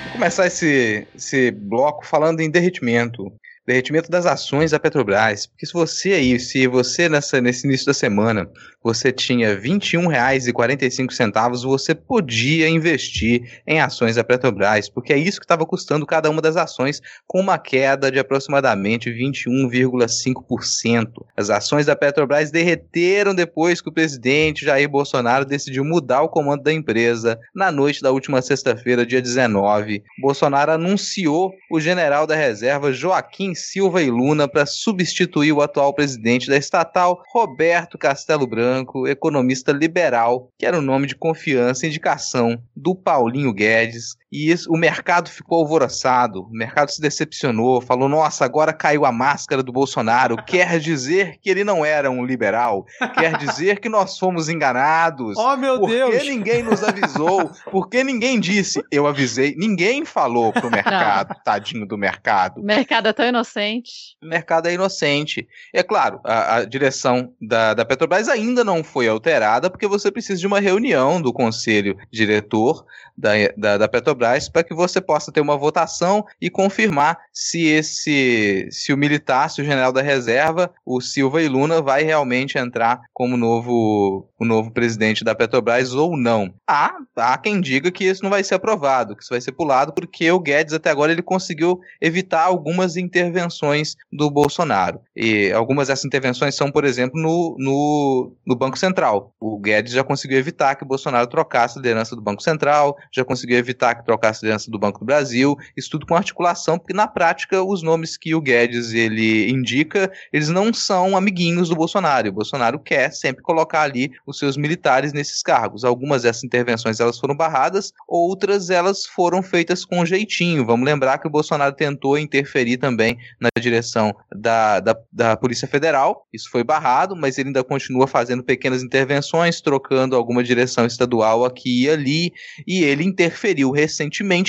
Vou começar esse, esse bloco falando em derretimento. Derretimento das ações da Petrobras. Porque se você aí, se você nessa, nesse início da semana, você tinha R$ 21,45, você podia investir em ações da Petrobras, porque é isso que estava custando cada uma das ações, com uma queda de aproximadamente 21,5%. As ações da Petrobras derreteram depois que o presidente Jair Bolsonaro decidiu mudar o comando da empresa na noite da última sexta-feira, dia 19. Bolsonaro anunciou o general da reserva Joaquim Silva e Luna para substituir o atual presidente da estatal, Roberto Castelo Branco, economista liberal, que era o nome de confiança e indicação do Paulinho Guedes, e isso, o mercado ficou alvoroçado, o mercado se decepcionou, falou: nossa, agora caiu a máscara do Bolsonaro. Quer dizer que ele não era um liberal, quer dizer que nós fomos enganados. Oh, meu Por Deus! que ninguém nos avisou? Por que ninguém disse? Eu avisei. Ninguém falou pro mercado, tadinho do mercado. O mercado é tão inocente. O mercado é inocente. É claro, a, a direção da, da Petrobras ainda não foi alterada, porque você precisa de uma reunião do conselho diretor da, da, da Petrobras para que você possa ter uma votação e confirmar se esse se o militar, se o general da reserva, o Silva e Luna, vai realmente entrar como novo, o novo presidente da Petrobras ou não. Há, há quem diga que isso não vai ser aprovado, que isso vai ser pulado, porque o Guedes até agora ele conseguiu evitar algumas intervenções do Bolsonaro. E algumas dessas intervenções são, por exemplo, no, no, no Banco Central. O Guedes já conseguiu evitar que o Bolsonaro trocasse a liderança do Banco Central, já conseguiu evitar que trocasse a liderança do Banco do Brasil, isso tudo com articulação, porque na prática os nomes que o Guedes ele indica, eles não são amiguinhos do Bolsonaro. O Bolsonaro quer sempre colocar ali os seus militares nesses cargos. Algumas dessas intervenções elas foram barradas, outras elas foram feitas com jeitinho. Vamos lembrar que o Bolsonaro tentou interferir também na direção da, da, da Polícia Federal. Isso foi barrado, mas ele ainda continua fazendo pequenas intervenções, trocando alguma direção estadual aqui e ali, e ele interferiu recentemente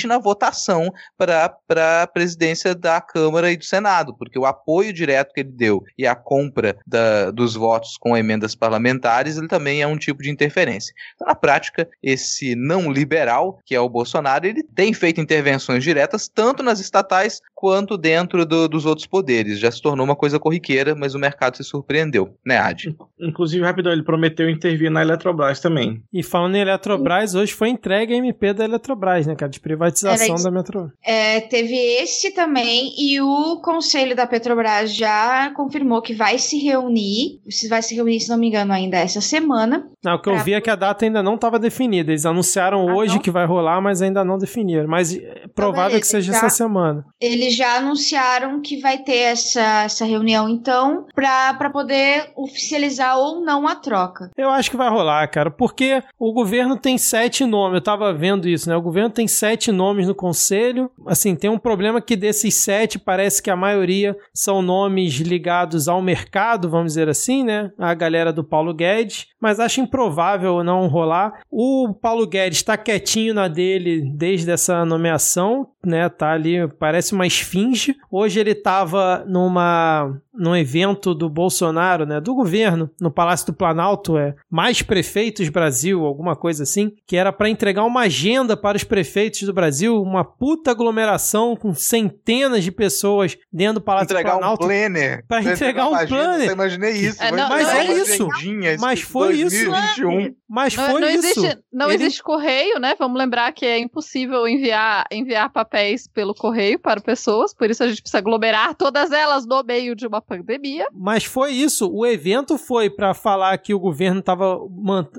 na votação para a presidência da Câmara e do Senado, porque o apoio direto que ele deu e a compra da, dos votos com emendas parlamentares, ele também é um tipo de interferência. Então, na prática, esse não liberal, que é o Bolsonaro, ele tem feito intervenções diretas tanto nas estatais quanto dentro do, dos outros poderes. Já se tornou uma coisa corriqueira, mas o mercado se surpreendeu, né, Ad? Inclusive, rapidão, ele prometeu intervir na Eletrobras também. E falando em Eletrobras, hoje foi entregue a MP da Eletrobras, né, cara? De privatização da Metro. É, teve esse também, e o conselho da Petrobras já confirmou que vai se reunir. Se vai se reunir, se não me engano, ainda essa semana. Não, o que eu Pra- vi é que a data ainda não estava definida. Eles anunciaram Ah, hoje não? que vai rolar, mas ainda não definiram. Mas é provável beleza, que seja já- essa semana. Eles já anunciaram que vai ter essa, essa reunião, então, para poder oficializar ou não a troca. Eu acho que vai rolar, cara, porque o governo tem sete nomes. Eu tava vendo isso, né? O governo tem sete nomes no conselho. Assim, tem um problema que desses sete parece que a maioria são nomes ligados ao mercado, vamos dizer assim, né? A galera do Paulo Guedes. Mas acho improvável não rolar. O Paulo Guedes tá quietinho na dele desde essa nomeação, né? Tá ali, parece uma esfinge. Hoje ele tava numa num evento do Bolsonaro, né, do governo, no Palácio do Planalto, é mais prefeitos Brasil, alguma coisa assim, que era para entregar uma agenda para os prefeitos do Brasil, uma puta aglomeração com centenas de pessoas dentro do Palácio entregar do um Planalto. planner. Pra Você entregar um agenda, planner. Eu imaginei isso. É, não, Mas não é é isso. Mas foi isso. 2021. Mas Não, foi não isso. existe, não Ele- existe correio, né? Vamos lembrar que é impossível enviar, enviar papéis pelo correio para pessoas, por isso a gente precisa aglomerar todas elas no meio de uma pandemia. Mas foi isso. O evento foi para falar que o governo estava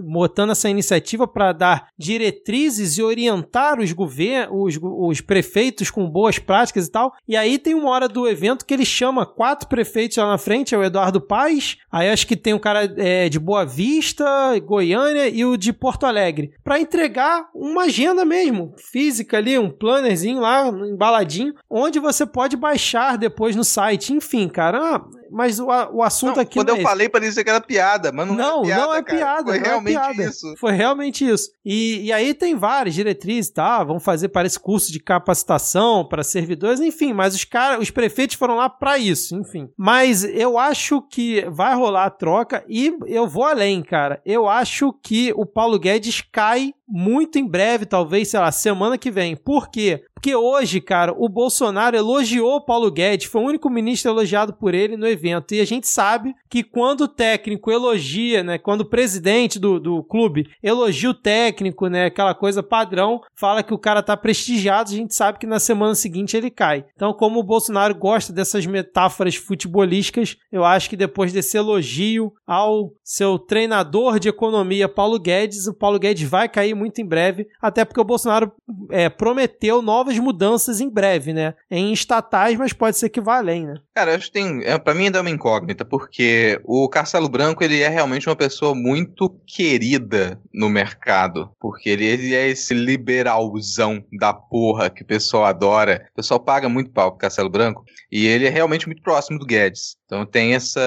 botando essa iniciativa para dar diretrizes e orientar os, gover os, os prefeitos com boas práticas e tal. E aí tem uma hora do evento que ele chama quatro prefeitos lá na frente, é o Eduardo Paes. Aí acho que tem o cara é, de Boa Vista, Goiânia e o de Porto Alegre. para entregar uma agenda mesmo, física ali, um plannerzinho lá, embaladinho, onde você pode baixar depois no site. Enfim, cara, ah, mas o, o assunto Não, aqui quando não eu é esse. falei, parecia que era piada, mas não, Não, é piada. não é cara. piada. Foi não realmente é piada. isso. Foi realmente isso. E, e aí tem várias diretrizes, tá? Vão fazer, parece, curso de capacitação para servidores, enfim. Mas os caras, os prefeitos foram lá para isso, enfim. Mas eu acho que vai rolar a troca e eu vou além, cara. Eu acho que o Paulo Guedes cai muito em breve, talvez, sei lá, semana que vem. Por quê? Porque hoje, cara, o Bolsonaro elogiou o Paulo Guedes, foi o único ministro elogiado por ele no evento. E a gente sabe que quando o técnico elogia, né, quando o presidente do, do clube elogia o técnico, né, aquela coisa padrão, fala que o cara tá prestigiado, a gente sabe que na semana seguinte ele cai. Então, como o Bolsonaro gosta dessas metáforas futebolísticas, eu acho que depois desse elogio ao seu treinador de economia, Paulo Guedes, o Paulo Guedes vai cair muito em breve, até porque o Bolsonaro é, prometeu novas mudanças em breve, né? Em estatais, mas pode ser que vá além, né? Cara, acho que tem. É, pra mim ainda é uma incógnita, porque o Castelo Branco ele é realmente uma pessoa muito querida no mercado. Porque ele, ele é esse liberalzão da porra que o pessoal adora. O pessoal paga muito pau pro Castelo Branco. E ele é realmente muito próximo do Guedes. Então tem essa.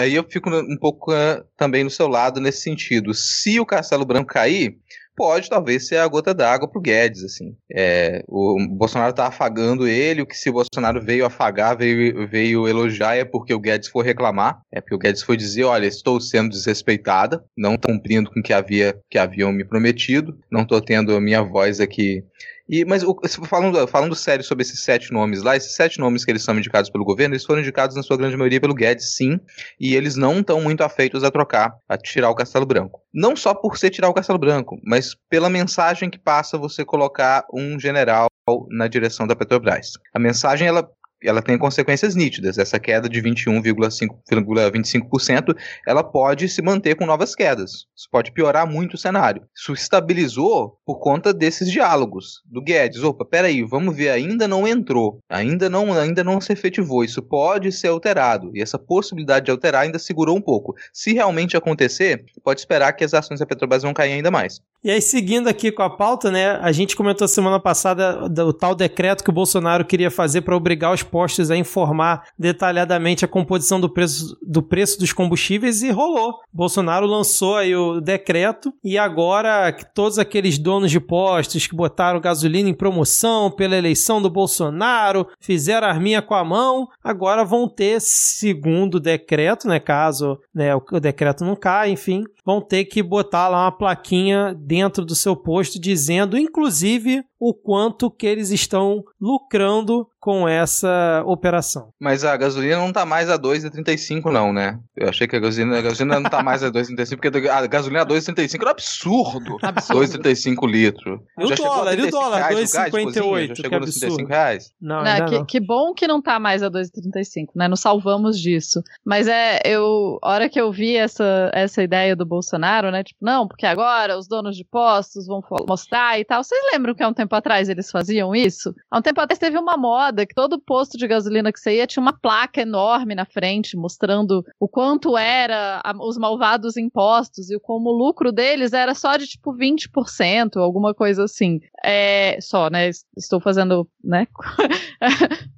Aí eu fico um pouco uh, também no seu lado nesse sentido. Se o Castelo Branco cair, pode talvez ser a gota d'água pro Guedes, assim. É, o Bolsonaro tá afagando ele, o que se o Bolsonaro veio afagar, veio, veio elogiar é porque o Guedes foi reclamar, é porque o Guedes foi dizer, olha, estou sendo desrespeitada, não cumprindo com o que havia que haviam me prometido, não estou tendo a minha voz aqui e, mas o, falando, falando sério sobre esses sete nomes lá, esses sete nomes que eles são indicados pelo governo, eles foram indicados na sua grande maioria pelo Guedes, sim, e eles não estão muito afeitos a trocar, a tirar o Castelo Branco. Não só por ser tirar o Castelo Branco, mas pela mensagem que passa você colocar um general na direção da Petrobras. A mensagem ela ela tem consequências nítidas. Essa queda de 21,25% ela pode se manter com novas quedas. Isso pode piorar muito o cenário. Isso estabilizou por conta desses diálogos do Guedes. Opa, peraí, vamos ver, ainda não entrou, ainda não, ainda não se efetivou. Isso pode ser alterado. E essa possibilidade de alterar ainda segurou um pouco. Se realmente acontecer, pode esperar que as ações da Petrobras vão cair ainda mais. E aí, seguindo aqui com a pauta, né? A gente comentou semana passada do tal decreto que o Bolsonaro queria fazer para obrigar os postos a informar detalhadamente a composição do preço, do preço dos combustíveis e rolou. Bolsonaro lançou aí o decreto e agora todos aqueles donos de postos que botaram gasolina em promoção pela eleição do Bolsonaro, fizeram arminha com a mão, agora vão ter, segundo o decreto, né, caso né, o decreto não caia, enfim, vão ter que botar lá uma plaquinha dentro do seu posto dizendo, inclusive, o quanto que eles estão lucrando com essa operação. Mas a gasolina não tá mais a 2,35 não, né? Eu achei que a gasolina, a gasolina não tá mais a 2,35 porque a gasolina a 2,35 era absurdo. Absurdo. 2,35 litro. E o Já chegou a dólar, e o 35 dólar, reais o gás de cozinha? 2,58, Já que chegou nos absurdo. 35 reais? Não, Né, ainda que, não. que bom que não tá mais a 2,35, né? Nos salvamos disso. Mas é, eu, a hora que eu vi essa, essa ideia do Bolsonaro, né? Tipo, não, porque agora os donos de postos vão mostrar e tal. Vocês lembram que há um tempo atrás eles faziam isso? Há um tempo atrás teve uma moda que todo posto de gasolina que você ia tinha uma placa enorme na frente mostrando o quanto era a- os malvados impostos e como o lucro deles era só de tipo 20%, alguma coisa assim. É, só, né? Estou fazendo, né?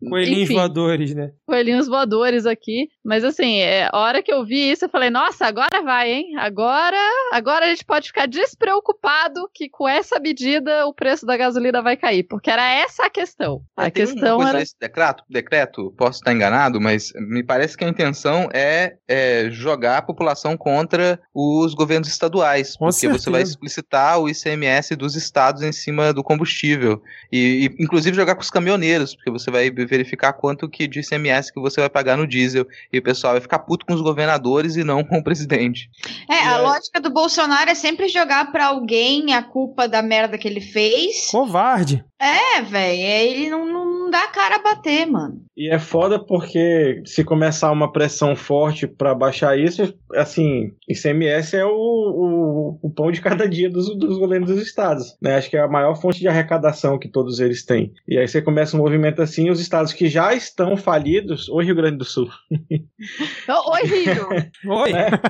Coelhinhos Enfim voadores, né? coelhinhos voadores aqui. Mas assim, é, a hora que eu vi isso, eu falei, nossa, agora vai, hein? Agora, agora a gente pode ficar despreocupado que com essa medida o preço da gasolina vai cair. Porque era essa a questão. A tem uma questão era. nesse decreto, decreto, posso estar enganado, mas me parece que a intenção é, é jogar a população contra os governos estaduais. Com porque você vai certeza. explicitar o ICMS dos estados em cima do combustível. E, e, inclusive jogar com os caminhoneiros, porque você vai verificar quanto que de ICMS que você vai pagar no diesel. E o pessoal vai ficar puto com os governadores e não com o presidente. É, a E aí- lógica do Bolsonaro é sempre jogar pra alguém a culpa da merda que ele fez. Covarde. É, velho, ele não, não dá a cara a bater, mano. E é foda porque se começar uma pressão forte pra baixar isso, assim, ICMS é o, o, o pão de cada dia dos, dos governos dos estados. Né? Acho que é a maior fonte de arrecadação que todos eles têm. E aí você começa um movimento assim, os estados que já estão falidos, o Rio Grande do Sul. Oi, Rio! Oi. Né?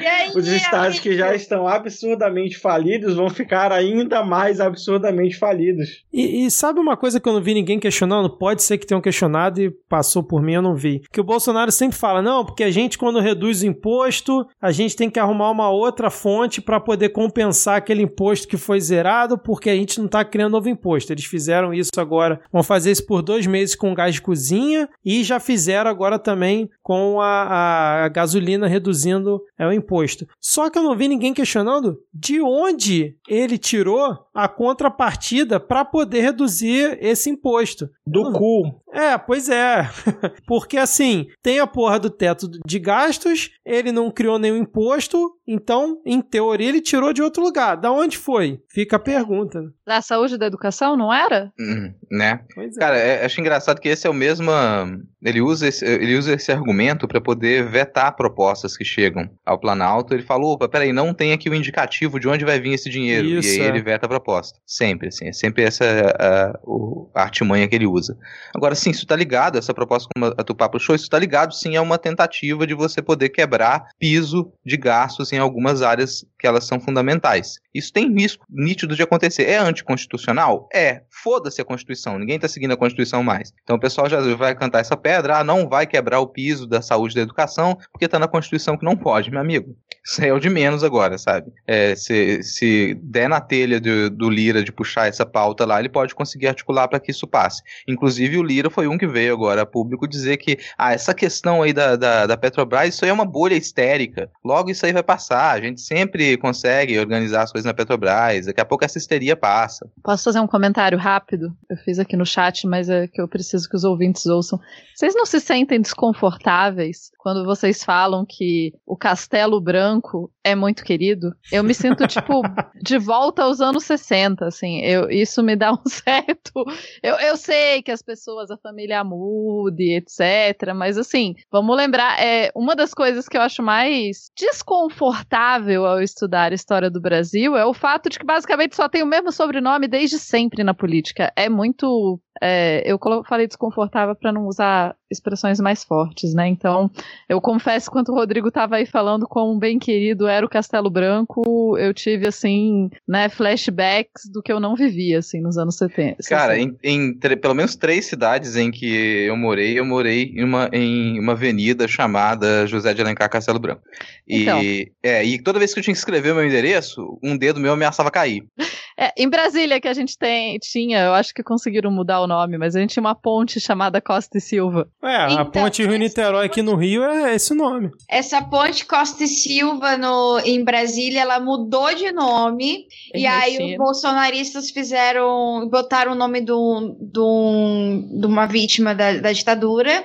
E aí, Os estados que já estão absurdamente falidos vão ficar ainda mais absurdamente falidos. E, e sabe uma coisa que eu não vi ninguém questionando? Pode ser que tenham questionado e passou por mim, eu não vi. Que o Bolsonaro sempre fala: não, porque a gente, quando reduz o imposto, a gente tem que arrumar uma outra fonte para poder compensar aquele imposto que foi zerado, porque a gente não tá criando novo imposto. Eles fizeram isso agora, vão fazer isso por dois meses com gás de cozinha e já fizeram agora também com a, a gasolina reduzindo é, o imposto. Só que eu não vi ninguém questionando de onde ele tirou a contrapartida para poder reduzir esse imposto. Do cu. É, pois é. Porque assim, tem a porra do teto de gastos, ele não criou nenhum imposto, então, em teoria, ele tirou de outro lugar. Da onde foi? Fica a pergunta. Da saúde e da educação, não era? Hum, né? Pois é. Cara, é- acho engraçado que esse é o mesmo. Ele usa esse, ele usa esse argumento para poder vetar propostas que chegam ao Planalto. Ele falou: opa, peraí, não tem aqui o indicativo de onde vai vir esse dinheiro. Isso, e aí é. ele veta a proposta. Sempre, assim. É sempre essa a, o- a artimanha que ele usa. Agora, sim, isso tá ligado, essa proposta como a Tupá puxou, isso tá ligado, sim, a uma tentativa de você poder quebrar piso de gastos em algumas áreas que elas são fundamentais. Isso tem risco nítido de acontecer. É anticonstitucional? É. Foda-se a Constituição. Ninguém tá seguindo a Constituição mais. Então o pessoal já vai cantar essa pedra. Ah, não vai quebrar o piso da saúde e da educação, porque tá na Constituição que não pode, meu amigo. Isso é o de menos agora, sabe? É, se, se der na telha do, do Lira de puxar essa pauta lá, ele pode conseguir articular para que isso passe. Inclusive, o Lira foi um que veio agora a público dizer que ah, essa questão aí da, da, da Petrobras, isso aí é uma bolha histérica. Logo isso aí vai passar. A gente sempre consegue organizar as coisas na Petrobras. Daqui a pouco essa histeria passa. Posso fazer um comentário rápido? Eu fiz aqui no chat, mas é que eu preciso que os ouvintes ouçam. Vocês não se sentem desconfortáveis quando vocês falam que o Castelo Branco é muito querido? Eu me sinto, tipo, de volta aos anos 60, assim. Eu, isso me dá um certo. Eu, eu sei que as pessoas, família mude, etc. Mas, assim, vamos lembrar, é uma das coisas que eu acho mais desconfortável ao estudar a história do Brasil é o fato de que basicamente só tem o mesmo sobrenome desde sempre na política. É muito. É, eu falei desconfortável para não usar expressões mais fortes, né? Então, eu confesso, quando o Rodrigo estava aí falando como bem querido era o Castelo Branco, eu tive, assim, né, flashbacks do que eu não vivia, assim, nos anos 70. Cara, 60. em, em pelo menos três cidades em que eu morei, eu morei em uma, em uma avenida chamada José de Alencar Castelo Branco. E, Então. é, e toda vez que eu tinha que escrever o meu endereço, um dedo meu ameaçava cair. É, em Brasília, que a gente tem, tinha, eu acho que conseguiram mudar o nome, mas a gente tinha uma ponte chamada Costa e Silva. É, a Então, ponte Rio-Niterói aqui no Rio é esse o nome. Essa ponte Costa e Silva no, em Brasília, ela mudou de nome. E aí os bolsonaristas fizeram, botaram o nome de de um- de uma vítima da, da ditadura.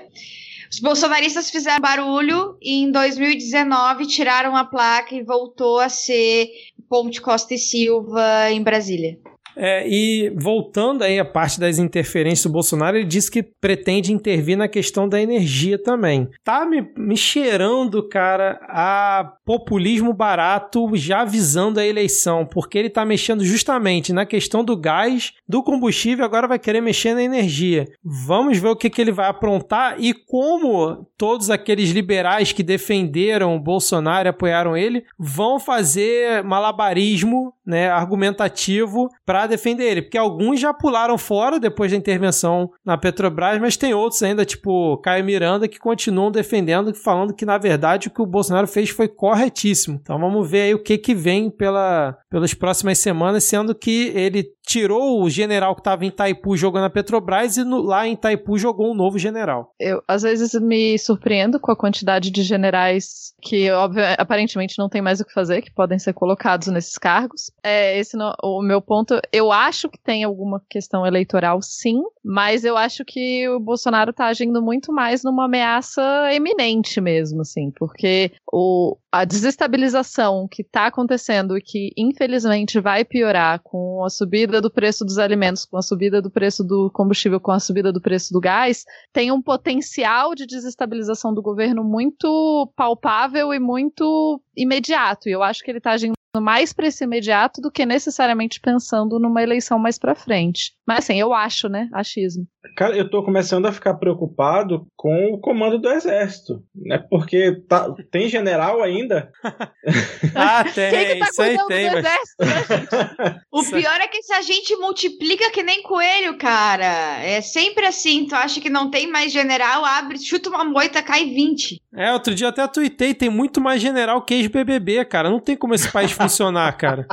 Os bolsonaristas fizeram barulho e em 2019 tiraram a placa e voltou a ser Ponte Costa e Silva em Brasília. É, e voltando aí à parte das interferências do Bolsonaro, ele disse que pretende intervir na questão da energia também. Tá me, me cheirando, cara, a populismo barato já visando a eleição, porque ele tá mexendo justamente na questão do gás, do combustível, agora vai querer mexer na energia. Vamos ver o que, que ele vai aprontar e como todos aqueles liberais que defenderam o Bolsonaro e apoiaram ele vão fazer malabarismo, né, argumentativo para defender ele, porque alguns já pularam fora depois da intervenção na Petrobras, mas tem outros ainda, tipo Caio Miranda, que continuam defendendo, falando que na verdade o que o Bolsonaro fez foi corretíssimo. Então vamos ver aí o que que vem pela, pelas próximas semanas, sendo que ele tirou o general que estava em Itaipu jogando na Petrobras e no- lá em Itaipu jogou um novo general. Eu, às vezes, me surpreendo com a quantidade de generais que, óbvio, aparentemente, não tem mais o que fazer, que podem ser colocados nesses cargos. É, esse não- o meu ponto. Eu acho que tem alguma questão eleitoral, sim, mas eu acho que o Bolsonaro tá agindo muito mais numa ameaça eminente mesmo, assim, porque o, a desestabilização que tá acontecendo e que, infelizmente, vai piorar com a subida do preço dos alimentos, com a subida do preço do combustível, com a subida do preço do gás, tem um potencial de desestabilização do governo muito palpável e muito imediato. E eu acho que ele está agindo mais para esse imediato do que necessariamente pensando numa eleição mais para frente. Mas assim, eu acho, né? Achismo. Cara, eu tô começando a ficar preocupado com o comando do exército, né? Porque tá- tem general ainda. Ah, tem, Quem que tá isso aí cuidando tem, do mas... exército, né, gente? O pior é que se a gente multiplica que nem coelho, cara. É sempre assim. Tu acha que não tem mais general, abre, chuta uma moita, cai 20. É, outro dia eu até tuitei, tem muito mais general que ex-BBB, cara. Não tem como esse país funcionar, cara.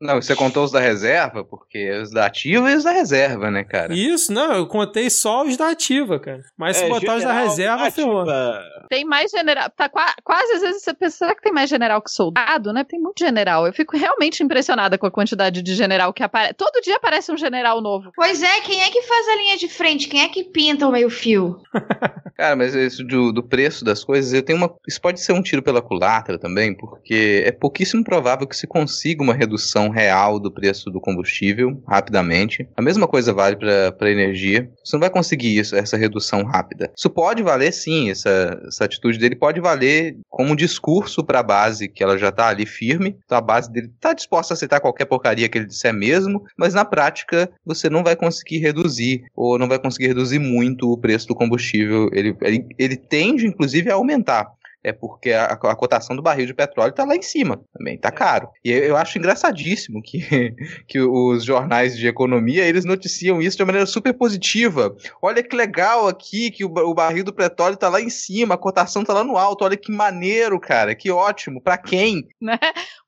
Não, você contou os da reserva, porque os da ativa e os da reserva, né, cara? Isso, não, eu contei só os da ativa, cara. Mas se É, botar os da general, reserva, ferrou. ativa. Tem mais general. Tá qua- quase às vezes você pensa, será que tem mais general que soldado, né? Tem muito general. Eu fico realmente impressionada com a quantidade de general que aparece. Todo dia aparece um general novo. Pois é, quem é que faz a linha de frente? Quem é que pinta o meio-fio? Cara, mas isso do, do preço das coisas, eu tenho uma. Isso pode ser um tiro pela culatra também, porque é pouquíssimo provável que se consiga uma redução real do preço do combustível rapidamente. A mesma coisa vale para energia. Você não vai conseguir isso, essa redução rápida. Isso pode valer sim, essa, essa atitude dele pode valer como um discurso para a base, que ela já tá ali firme. Então a base dele tá disposta a aceitar qualquer porcaria que ele disser mesmo, mas na prática você não vai conseguir reduzir, ou não vai conseguir reduzir muito o preço do combustível. Ele, ele, ele tende, inclusive, a aumentar. É porque a, a cotação do barril de petróleo tá lá em cima também, tá caro. E eu, eu acho engraçadíssimo que, que os jornais de economia, eles noticiam isso de uma maneira super positiva. Olha que legal aqui que o, o barril do petróleo tá lá em cima, a cotação tá lá no alto. Olha que maneiro, cara, que ótimo. Pra quem? né?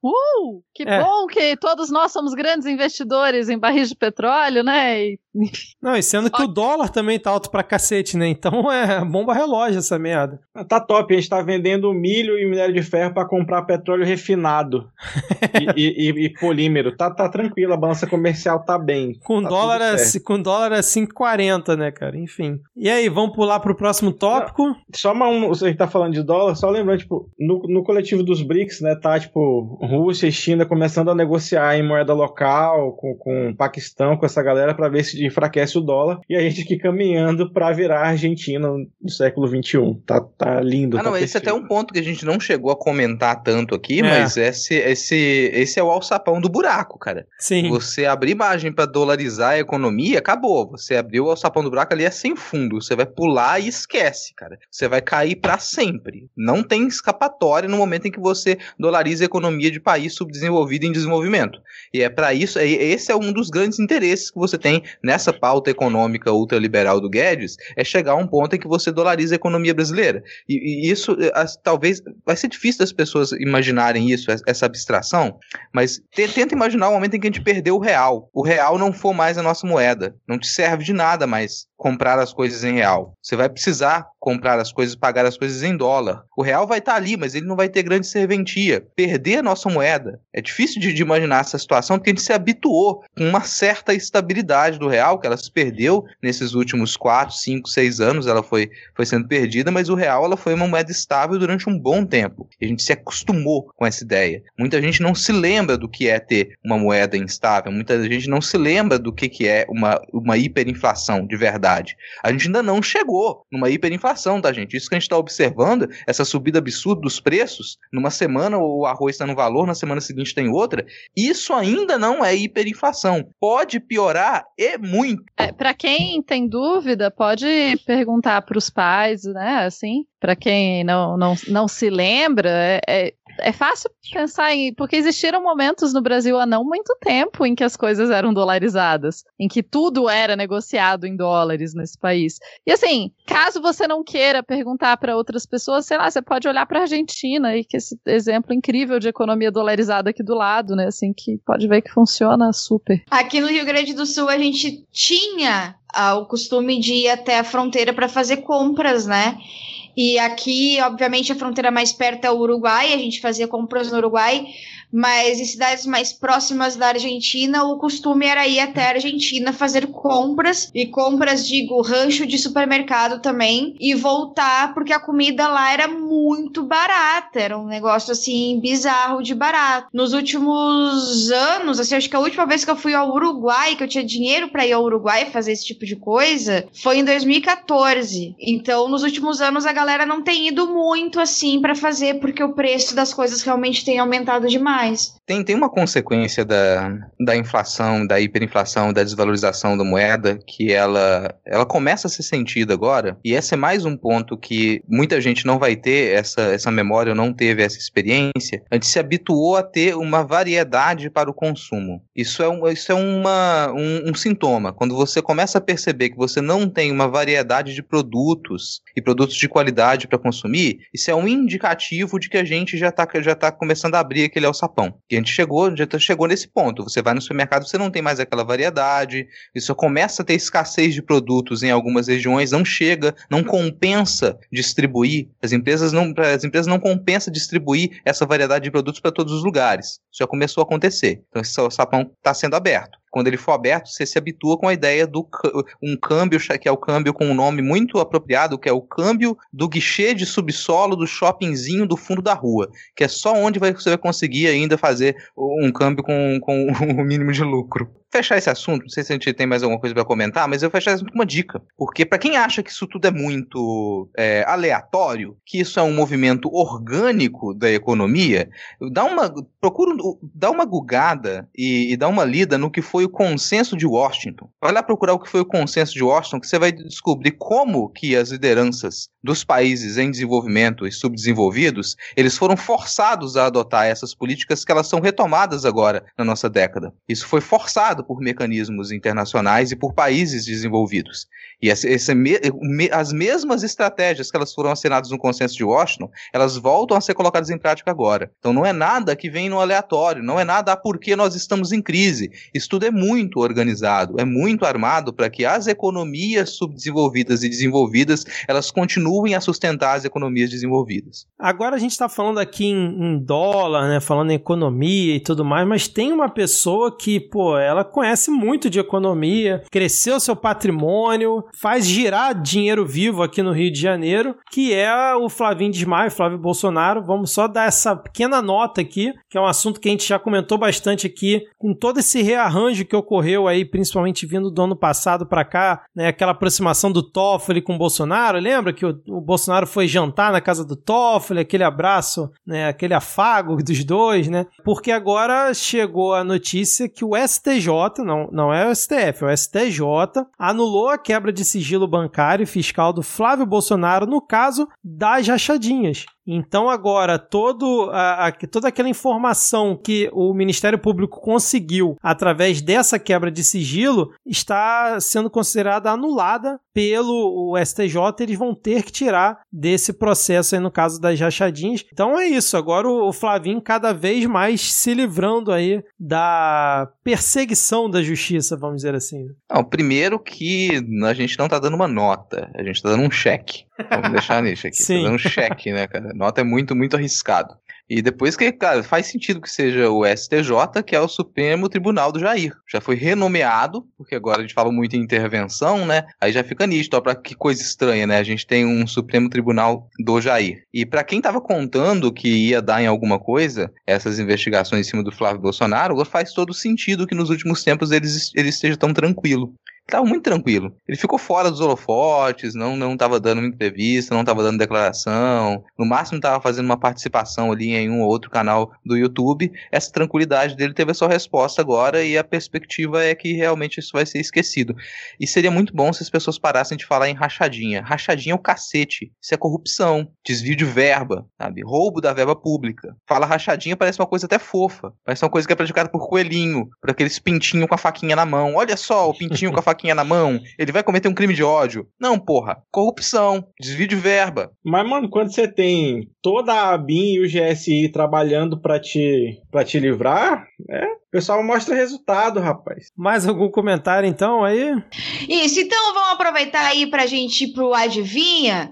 Uh, que É. bom que todos nós somos grandes investidores em barris de petróleo, né? E- Não, e sendo que o dólar também tá alto pra cacete, né? Então é bomba relógio essa merda. Tá top, a gente tá vendendo milho e minério de ferro pra comprar petróleo refinado e, e- e- e polímero. Tá, tá tranquilo, a balança comercial tá bem. Com Tá dólar, é, com dólar é 5,40, né, cara? Enfim. E aí, vamos pular pro próximo tópico? Só uma, um, você tá falando de dólar, só lembrando, tipo, no, no coletivo dos BRICS, né, tá, tipo, Rússia e China começando a negociar em moeda local com, com o Paquistão, com essa galera, pra ver se enfraquece o dólar, e a gente aqui caminhando pra virar Argentina no século XXI. Tá, tá lindo. Ah, tá não, esse é perfeito. Até um ponto que a gente não chegou a comentar tanto aqui, É. mas esse, esse, esse é o alçapão do buraco, cara. Sim. Você abrir margem pra dolarizar a economia, acabou. Você abriu o alçapão do buraco ali é sem fundo. Você vai pular e esquece, cara. Você vai cair pra sempre. Não tem escapatória no momento em que você dolariza a economia de país subdesenvolvido em desenvolvimento. E é pra isso, é- esse é um dos grandes interesses que você tem nessa pauta econômica ultraliberal do Guedes, é chegar a um ponto em que você dolariza a economia brasileira. E, e isso, as- talvez, vai ser difícil das pessoas imaginarem isso, es- essa abstração, mas te- tenta imaginar o momento em que a gente perdeu o real. O real não for mais a nossa moeda. Não te serve de nada mais comprar as coisas em real. Você vai precisar comprar as coisas, pagar as coisas em dólar. O real vai estar ali, mas ele não vai ter grande serventia. Perder a nossa moeda. É difícil de, de imaginar essa situação porque a gente se habituou com uma certa estabilidade do real, que ela se perdeu nesses últimos 4, 5, 6 anos, ela foi, foi sendo perdida, mas o real ela foi uma moeda estável durante um bom tempo. A gente se acostumou com essa ideia. Muita gente não se lembra do que é ter uma moeda instável, muita gente não se lembra do que, que é uma, uma hiperinflação de verdade. A gente ainda não chegou numa hiperinflação, tá, gente? Isso que a gente está observando, essa subida absurda dos preços, numa semana o arroz está num valor, na semana seguinte tem outra, isso ainda não é hiperinflação. Pode piorar e muito. É, para quem tem dúvida, pode perguntar para os pais, né? Assim, para quem não, não, não se lembra, é, é, é fácil pensar em. Porque existiram momentos no Brasil há não muito tempo em que as coisas eram dolarizadas, em que tudo era negociado em dólares nesse país. E assim, caso você não queira perguntar para outras pessoas, sei lá, você pode olhar para a Argentina e que esse exemplo incrível de economia dolarizada aqui do lado, né? Assim, que pode ver que funciona super. Aqui no Rio Grande do Sul a gente tinha ah, o costume de ir até a fronteira para fazer compras, né? E aqui, obviamente, a fronteira mais perto é o Uruguai, a gente fazia compras no Uruguai, mas em cidades mais próximas da Argentina, o costume era ir até a Argentina fazer compras, e compras, digo, rancho de supermercado também, e voltar, porque a comida lá era muito barata, era um negócio assim bizarro de barato. Nos últimos anos, assim, acho que a última vez que eu fui ao Uruguai, que eu tinha dinheiro para ir ao Uruguai fazer esse tipo de coisa, foi em 2014. Então, nos últimos anos, a galera não tem ido muito assim para fazer, porque o preço das coisas realmente tem aumentado demais. Tem, tem uma consequência da, da inflação, da hiperinflação, da desvalorização da moeda, que ela, ela começa a ser sentida agora, e esse é mais um ponto que muita gente não vai ter essa, essa memória, ou não teve essa experiência. A gente se habituou a ter uma variedade para o consumo. Isso é, um, isso é uma, um, um sintoma. Quando você começa a perceber que você não tem uma variedade de produtos, e produtos de qualidade qualidade para consumir, isso é um indicativo de que a gente já está já tá começando a abrir aquele alçapão. E a gente chegou, já tá, chegou nesse ponto. Você vai no supermercado, você não tem mais aquela variedade, isso começa a ter escassez de produtos em algumas regiões, não chega, não compensa distribuir. As empresas não, as empresas não compensa distribuir essa variedade de produtos para todos os lugares. Isso já começou a acontecer. Então esse alçapão está sendo aberto quando ele for aberto, você se habitua com a ideia do um câmbio, que é o câmbio com um nome muito apropriado, que é o câmbio do guichê de subsolo do shoppingzinho do fundo da rua, que é só onde você vai conseguir ainda fazer um câmbio com, com o mínimo de lucro fechar esse assunto, não sei se a gente tem mais alguma coisa para comentar, mas eu vou fechar com uma dica. Porque para quem acha que isso tudo é muito é, aleatório, que isso é um movimento orgânico da economia, dá uma procura dá uma gugada e, e dá uma lida no que foi o consenso de Washington. Vai lá procurar o que foi o consenso de Washington, que você vai descobrir como que as lideranças dos países em desenvolvimento e subdesenvolvidos, eles foram forçados a adotar essas políticas que elas são retomadas agora na nossa década. Isso foi forçado por mecanismos internacionais e por países desenvolvidos. E essa, as mesmas estratégias que elas foram assinadas no consenso de Washington, elas voltam a ser colocadas em prática agora. Então não é nada que vem no aleatório, não é nada porque nós estamos em crise. Isso tudo é muito organizado, é muito armado para que as economias subdesenvolvidas e desenvolvidas elas continuem a sustentar as economias desenvolvidas. Agora a gente está falando aqui em, em dólar, né, falando em economia e tudo mais, mas tem uma pessoa que, pô, ela conhece muito de economia, cresceu seu patrimônio, faz girar dinheiro vivo aqui no Rio de Janeiro, que é o Flavinho Desmaio, Flávio Bolsonaro. Vamos só dar essa pequena nota aqui, que é um assunto que a gente já comentou bastante aqui, com todo esse rearranjo que ocorreu aí, principalmente vindo do ano passado para cá, né, aquela aproximação do Toffoli com o Bolsonaro. Lembra que o, o Bolsonaro foi jantar na casa do Toffoli, aquele abraço, né, aquele afago dos dois, né? Porque agora chegou a notícia que o STJ não, não é o STF, é o STJ, anulou a quebra de sigilo bancário e fiscal do Flávio Bolsonaro no caso das rachadinhas. Então agora todo a, a, toda aquela informação que o Ministério Público conseguiu através dessa quebra de sigilo está sendo considerada anulada pelo STJ. Eles vão ter que tirar desse processo aí no caso das rachadinhas. Então é isso. Agora o, o Flavinho cada vez mais se livrando aí da perseguição da justiça, vamos dizer assim. Não, primeiro que a gente não está dando uma nota, a gente está dando um cheque. Vamos deixar nisso aqui. Sim. Dando um cheque, né, cara? Nota é muito, muito arriscado. E depois que, cara, faz sentido que seja o STJ, que é o Supremo Tribunal do Jair. Já foi renomeado, porque agora a gente fala muito em intervenção, né? Aí já fica nítido, ó, pra que coisa estranha, né? A gente tem um Supremo Tribunal do Jair. E para quem tava contando que ia dar em alguma coisa essas investigações em cima do Flávio Bolsonaro, faz todo sentido que nos últimos tempos ele, ele esteja tão tranquilo estava muito tranquilo. Ele ficou fora dos holofotes, não não estava dando entrevista, não estava dando declaração, no máximo estava fazendo uma participação ali em um ou outro canal do YouTube. Essa tranquilidade dele teve a sua resposta agora e a perspectiva é que realmente isso vai ser esquecido. E seria muito bom se as pessoas parassem de falar em rachadinha. Rachadinha é o cacete. Isso é corrupção, desvio de verba, sabe? Roubo da verba pública. Fala rachadinha parece uma coisa até fofa, parece uma coisa que é praticada por coelhinho, por aqueles pintinhos com a faquinha na mão. Olha só o pintinho com a faquinha faquinha na mão, ele vai cometer um crime de ódio. Não, porra. Corrupção, desvio de verba. Mas, mano, quando você tem toda a ABIN e o GSI trabalhando para te, pra te livrar, é, o pessoal mostra resultado, rapaz. Mais algum comentário então aí? Isso, então vamos aproveitar aí pra gente ir pro Adivinha.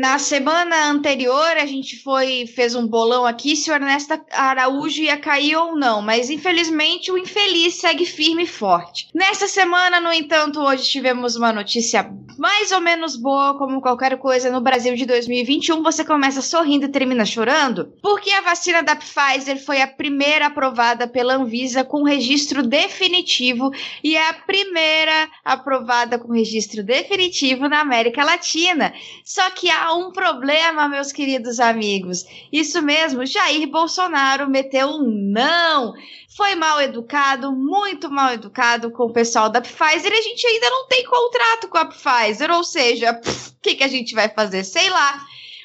Na semana anterior, a gente foi fez um bolão aqui se o Ernesto Araújo ia cair ou não, mas infelizmente o infeliz segue firme e forte. Nesta semana, no entanto, hoje tivemos uma notícia mais ou menos boa, como qualquer coisa no Brasil de 2021. Você começa sorrindo e termina chorando, porque a vacina da Pfizer foi a primeira aprovada pela Anvisa com registro definitivo e é a primeira aprovada com registro definitivo na América Latina. Só que um problema, meus queridos amigos. Isso mesmo, Jair Bolsonaro meteu um não. Foi mal educado, muito mal educado com o pessoal da Pfizer e a gente ainda não tem contrato com a Pfizer, ou seja, o que, que a gente vai fazer? Sei lá.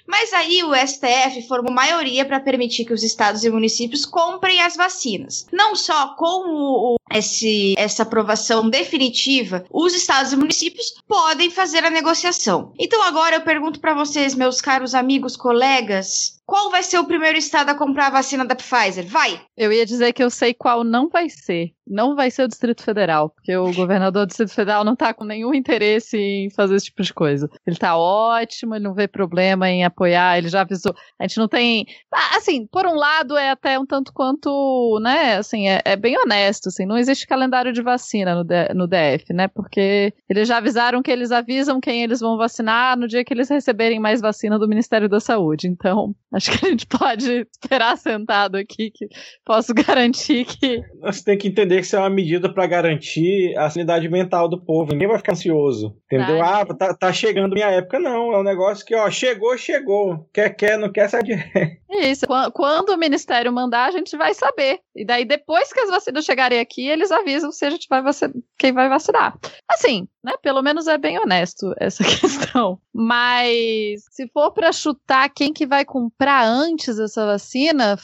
Mas aí o STF formou maioria para permitir que os estados e municípios comprem as vacinas. Não só com o, esse, essa aprovação definitiva, os estados e municípios podem fazer a negociação. Então agora eu pergunto para vocês, meus caros amigos, colegas, qual vai ser o primeiro estado a comprar a vacina da Pfizer? Vai! Eu ia dizer que eu sei qual não vai ser. Não vai ser o Distrito Federal, porque o governador do Distrito Federal não tá com nenhum interesse em fazer esse tipo de coisa. Ele tá ótimo, ele não vê problema em apoiar, ele já avisou. A gente não tem. Ah, assim, por um lado é até um tanto quanto, né, assim, é, é bem honesto, assim, não existe calendário de vacina no, no DF, né, porque eles já avisaram que eles avisam quem eles vão vacinar no dia que eles receberem mais vacina do Ministério da Saúde. Então, acho que a gente pode esperar sentado aqui, que posso garantir que. Você tem que entender que isso é uma medida para garantir a sanidade mental do povo. Ninguém vai ficar ansioso. Entendeu? Tá. Ah, tá, tá chegando minha época. Não, é um negócio que, ó, chegou, chegou. Quer, quer, não quer, sai de ré. Isso. Quan- Quando o Ministério mandar, a gente vai saber. E daí, depois que as vacinas chegarem aqui, eles avisam se a gente vai vacinar, quem vai vacinar. Assim, né? Pelo menos é bem honesto essa questão. Mas se for pra chutar quem que vai comprar antes essa vacina,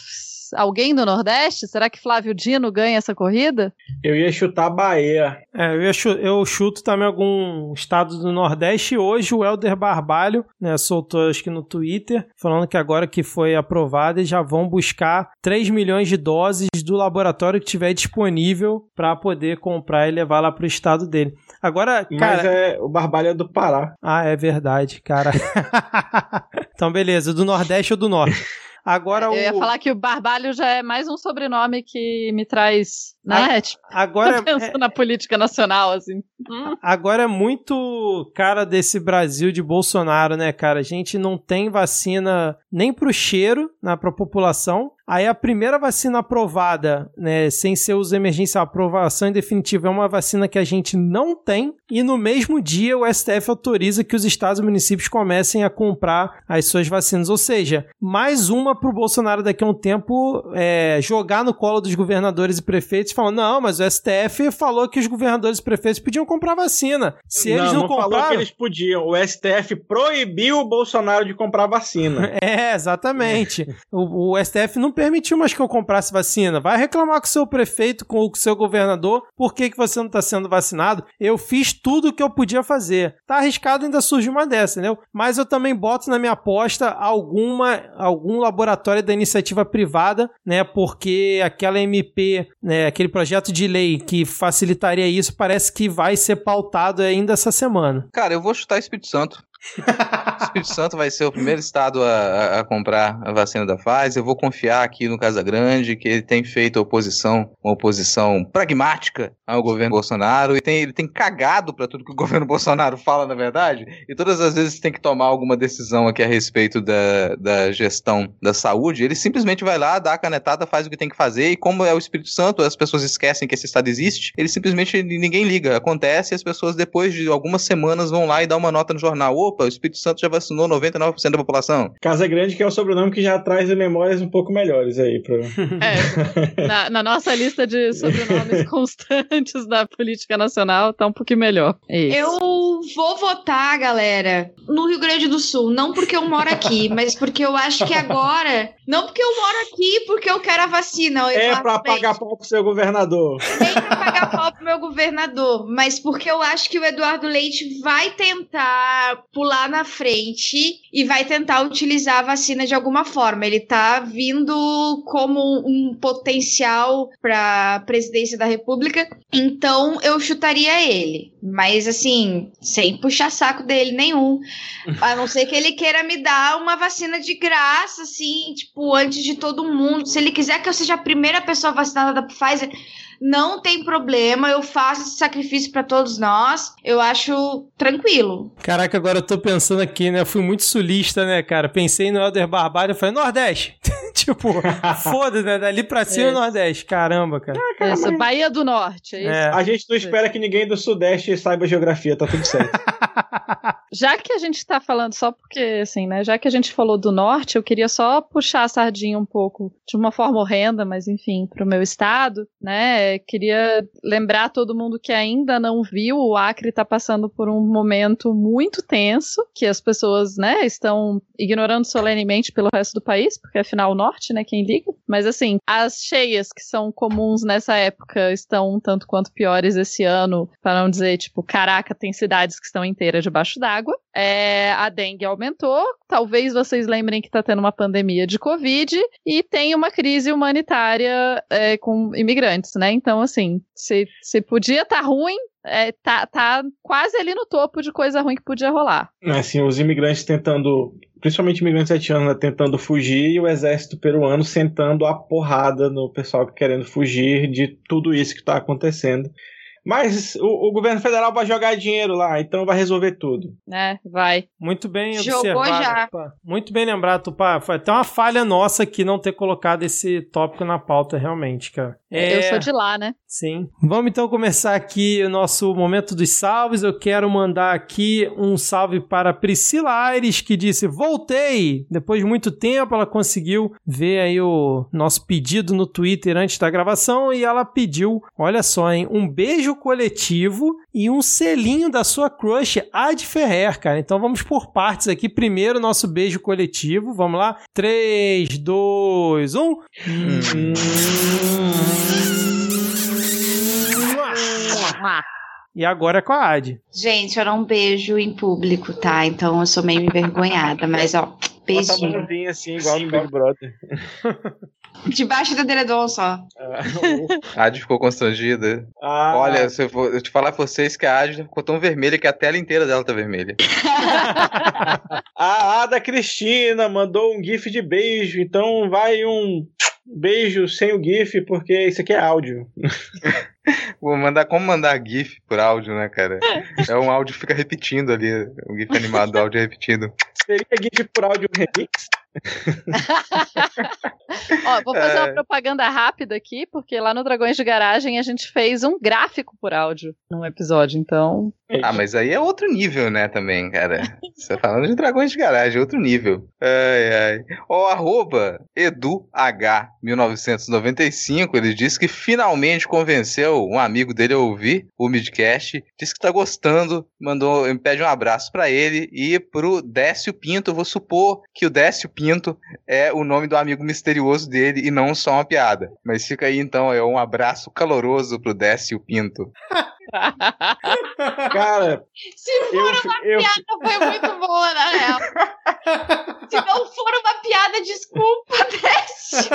alguém do Nordeste? Será que Flávio Dino ganha essa corrida? Eu ia chutar a Bahia. É, eu, ia chu- eu chuto também algum estado do Nordeste. E hoje o Helder Barbalho né, soltou, acho que no Twitter, falando que agora que foi aprovado, eles já vão buscar 3 milhões de doses do laboratório que tiver disponível para poder comprar e levar lá pro estado dele. Agora, Mas cara. é, o Barbalho é do Pará. Ah, é verdade, cara. então, beleza, do Nordeste ou do Norte. Agora Eu ia o. falar que o Barbalho já é mais um sobrenome que me traz, né? Tipo, Agora é- penso na política nacional, assim. Hum, Agora é muito cara desse Brasil de Bolsonaro, né, cara? A gente não tem vacina nem pro cheiro, né, pra população. Aí a primeira vacina aprovada, né, sem ser uso de emergência, a aprovação em definitiva é uma vacina que a gente não tem. E no mesmo dia o STF autoriza que os estados e municípios comecem a comprar as suas vacinas. Ou seja, mais uma pro Bolsonaro daqui a um tempo é, jogar no colo dos governadores e prefeitos, falando: não, mas o STF falou que os governadores e prefeitos podiam comprar vacina. Se eles não, não falou compraram. que eles podiam. O STF proibiu o Bolsonaro de comprar vacina. É, exatamente. O, o STF não permitiu mais que eu comprasse vacina. Vai reclamar com o seu prefeito, com o seu governador, por que, que você não está sendo vacinado. Eu fiz tudo o que eu podia fazer. Tá arriscado ainda surge uma dessa, entendeu? Mas eu também boto na minha aposta alguma, algum laboratório da iniciativa privada, né? Porque aquela MP, né, aquele projeto de lei que facilitaria isso, parece que vai ser pautado ainda essa semana. Cara, eu vou chutar Espírito Santo. O Espírito Santo vai ser o primeiro estado a, a- comprar a vacina da Pfizer. Eu vou confiar aqui no Casa Grande, que ele tem feito oposição, uma oposição pragmática ao governo Bolsonaro e tem, ele tem cagado pra tudo que o governo Bolsonaro fala, na verdade. E todas as vezes tem que tomar alguma decisão aqui a respeito da, da gestão da saúde, ele simplesmente vai lá, dá a canetada, faz o que tem que fazer. E como é o Espírito Santo, as pessoas esquecem que esse estado existe, ele simplesmente ninguém liga. Acontece e as pessoas depois de algumas semanas vão lá e dão uma nota no jornal. Opa, o Espírito Santo já vacinou 99% da população. Casa Grande, que é o sobrenome que já traz memórias um pouco melhores aí. Pro... É, na, na nossa lista de sobrenomes constantes da política nacional, tá um pouquinho melhor. É isso. Eu vou votar, galera, no Rio Grande do Sul. Não porque eu moro aqui, mas porque eu acho que agora. Não porque eu moro aqui, porque eu quero a vacina. É pra pagar pau pro seu governador. Nem pra pagar pau pro meu governador, mas porque eu acho que o Eduardo Leite vai tentar pular na frente e vai tentar utilizar a vacina de alguma forma. Ele tá vindo como um potencial pra presidência da República, então eu chutaria ele. Mas assim, sem puxar saco dele nenhum. A não ser que ele queira me dar uma vacina de graça, assim, tipo, antes de todo mundo. Se ele quiser que eu seja a primeira pessoa vacinada da Pfizer, não tem problema, eu faço esse sacrifício pra todos nós. Eu acho tranquilo. Caraca, agora eu tô pensando aqui, né? Eu fui muito sulista, né, cara? Pensei no Helder Barbalho e falei, Nordeste! tipo, foda, né? Dali pra cima É. Nordeste. Caramba, cara. Isso, Bahia do Norte, é isso? É. A gente não espera que ninguém do Sudeste saiba geografia, tá tudo certo. Já que a gente tá falando, só porque, assim, né? Já que a gente falou do norte, eu queria só puxar a sardinha um pouco, de uma forma horrenda, mas enfim, pro meu estado, né? Queria lembrar todo mundo que ainda não viu, o Acre tá passando por um momento muito tenso, que as pessoas, né, estão ignorando solenemente pelo resto do país, porque afinal o norte, né, quem liga. Mas assim, as cheias que são comuns nessa época estão um tanto quanto piores esse ano, para não dizer, tipo, caraca, tem cidades que estão inteiras debaixo d'água. É, a dengue aumentou, talvez vocês lembrem que está tendo uma pandemia de Covid e tem uma crise humanitária é, com imigrantes, né? Então, assim, se, se podia estar tá ruim, é, tá, tá quase ali no topo de coisa ruim que podia rolar. Assim, os imigrantes tentando, principalmente imigrantes haitianos, né, tentando fugir e o exército peruano sentando a porrada no pessoal querendo fugir de tudo isso que está acontecendo. Mas o, o, governo federal vai jogar dinheiro lá, então vai resolver tudo. É, vai. Muito bem Jogou observado. já. Tupá. Muito bem lembrado, Tupá. Foi até uma falha nossa aqui não ter colocado esse tópico na pauta, realmente, cara. É... Eu sou de lá, né? Sim. Vamos então começar aqui o nosso momento dos salves. Eu quero mandar aqui um salve para Priscila Aires, que disse: Voltei! Depois de muito tempo, ela conseguiu ver aí o nosso pedido no Twitter antes da gravação e ela pediu, olha só, hein, um beijo coletivo e um selinho da sua crush, Ad Ferrer, cara. Então vamos por partes aqui. Primeiro, nosso beijo coletivo. Vamos lá. 3, 2, 1. E agora é com a Ad. Gente, era um beijo em público, tá? Então eu sou meio envergonhada, mas ó, Bota a beijinho. mãozinha assim, igual no Big Brother. Debaixo do edredom só. A Adi ficou constrangida. Ah, Olha, se eu, for, eu te falar pra vocês que a Adi ficou tão vermelha que a tela inteira dela tá vermelha. a Ada Cristina mandou um gif de beijo, então vai um beijo sem o gif, porque isso aqui é áudio. Vou mandar como mandar GIF por áudio, né, cara? É um áudio que fica repetindo ali, um GIF animado do áudio repetindo. Seria gif por áudio remix? Ó, vou fazer É. uma propaganda rápida aqui, porque lá no Dragões de Garagem a gente fez um gráfico por áudio num episódio, então. Ah, mas aí é outro nível, né, também, cara. Você tá falando de dragões de garagem, outro nível. Ai, ai. Ó, arroba EduH1995, ele disse que finalmente convenceu um amigo dele a ouvir o midcast, disse que tá gostando, mandou, me pede um abraço pra ele e pro Décio Pinto, eu vou supor que o Décio Pinto é o nome do amigo misterioso dele e não só uma piada. Mas fica aí então, é um abraço caloroso pro Décio Pinto. Cara, Se eu, for uma eu, piada, foi muito boa, na real. Se não for uma piada, desculpa, Décio.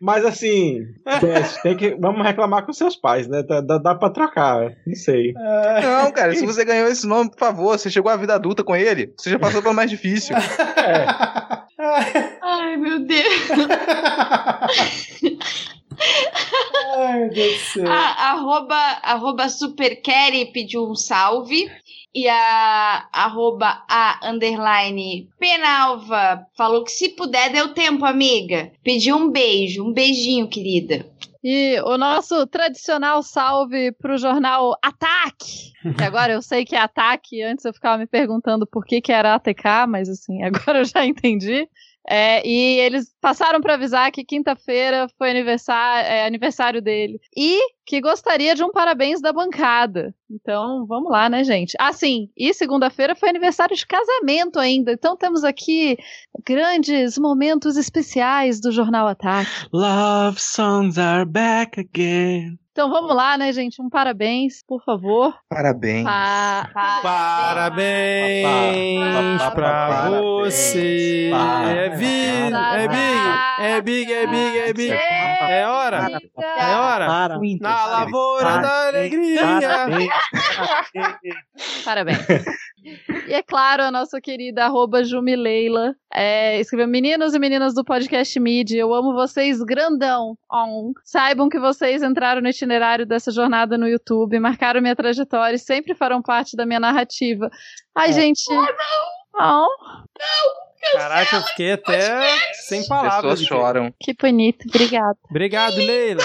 mas assim, Décio, tem que, vamos reclamar com seus pais, né? Dá, dá, dá pra trocar, não sei. Não, cara, se você ganhou esse nome, por favor, você chegou à vida adulta com ele, você já passou pelo mais difícil. Ai, meu Deus. Ai, meu Deus do céu. A, arroba, arroba pediu um salve. E a arroba a underline penalva falou que se puder deu tempo, amiga. Pediu um beijo, um beijinho, querida. E o nosso tradicional salve pro jornal Ataque. Que agora eu sei que é Ataque, antes eu ficava me perguntando por que, que era ATK, mas assim, agora eu já entendi. É, e eles passaram para avisar que quinta-feira foi aniversário, é, aniversário dele. E que gostaria de um parabéns da bancada. Então, vamos lá, né, gente? Ah, sim, e segunda-feira foi aniversário de casamento ainda. Então temos aqui grandes momentos especiais do Jornal Ataque. Love songs are back again. Então vamos lá, né, gente? Um parabéns, por favor. Parabéns. Pa- Parabéns pra Parabéns. você. É big, é big, é big, é big, é big. É hora, é hora. Na lavoura da alegria. Parabéns. E é claro, a nossa querida arroba Jumileila é, escreveu: Meninos e meninas do podcast Mid, eu amo vocês grandão. On. Saibam que vocês entraram no itinerário dessa jornada no YouTube, marcaram minha trajetória e sempre farão parte da minha narrativa. Ai, gente. Oh, Caraca, eu fiquei até sem As palavras. pessoas choram. que bonito. Obrigada. Obrigado, Leila.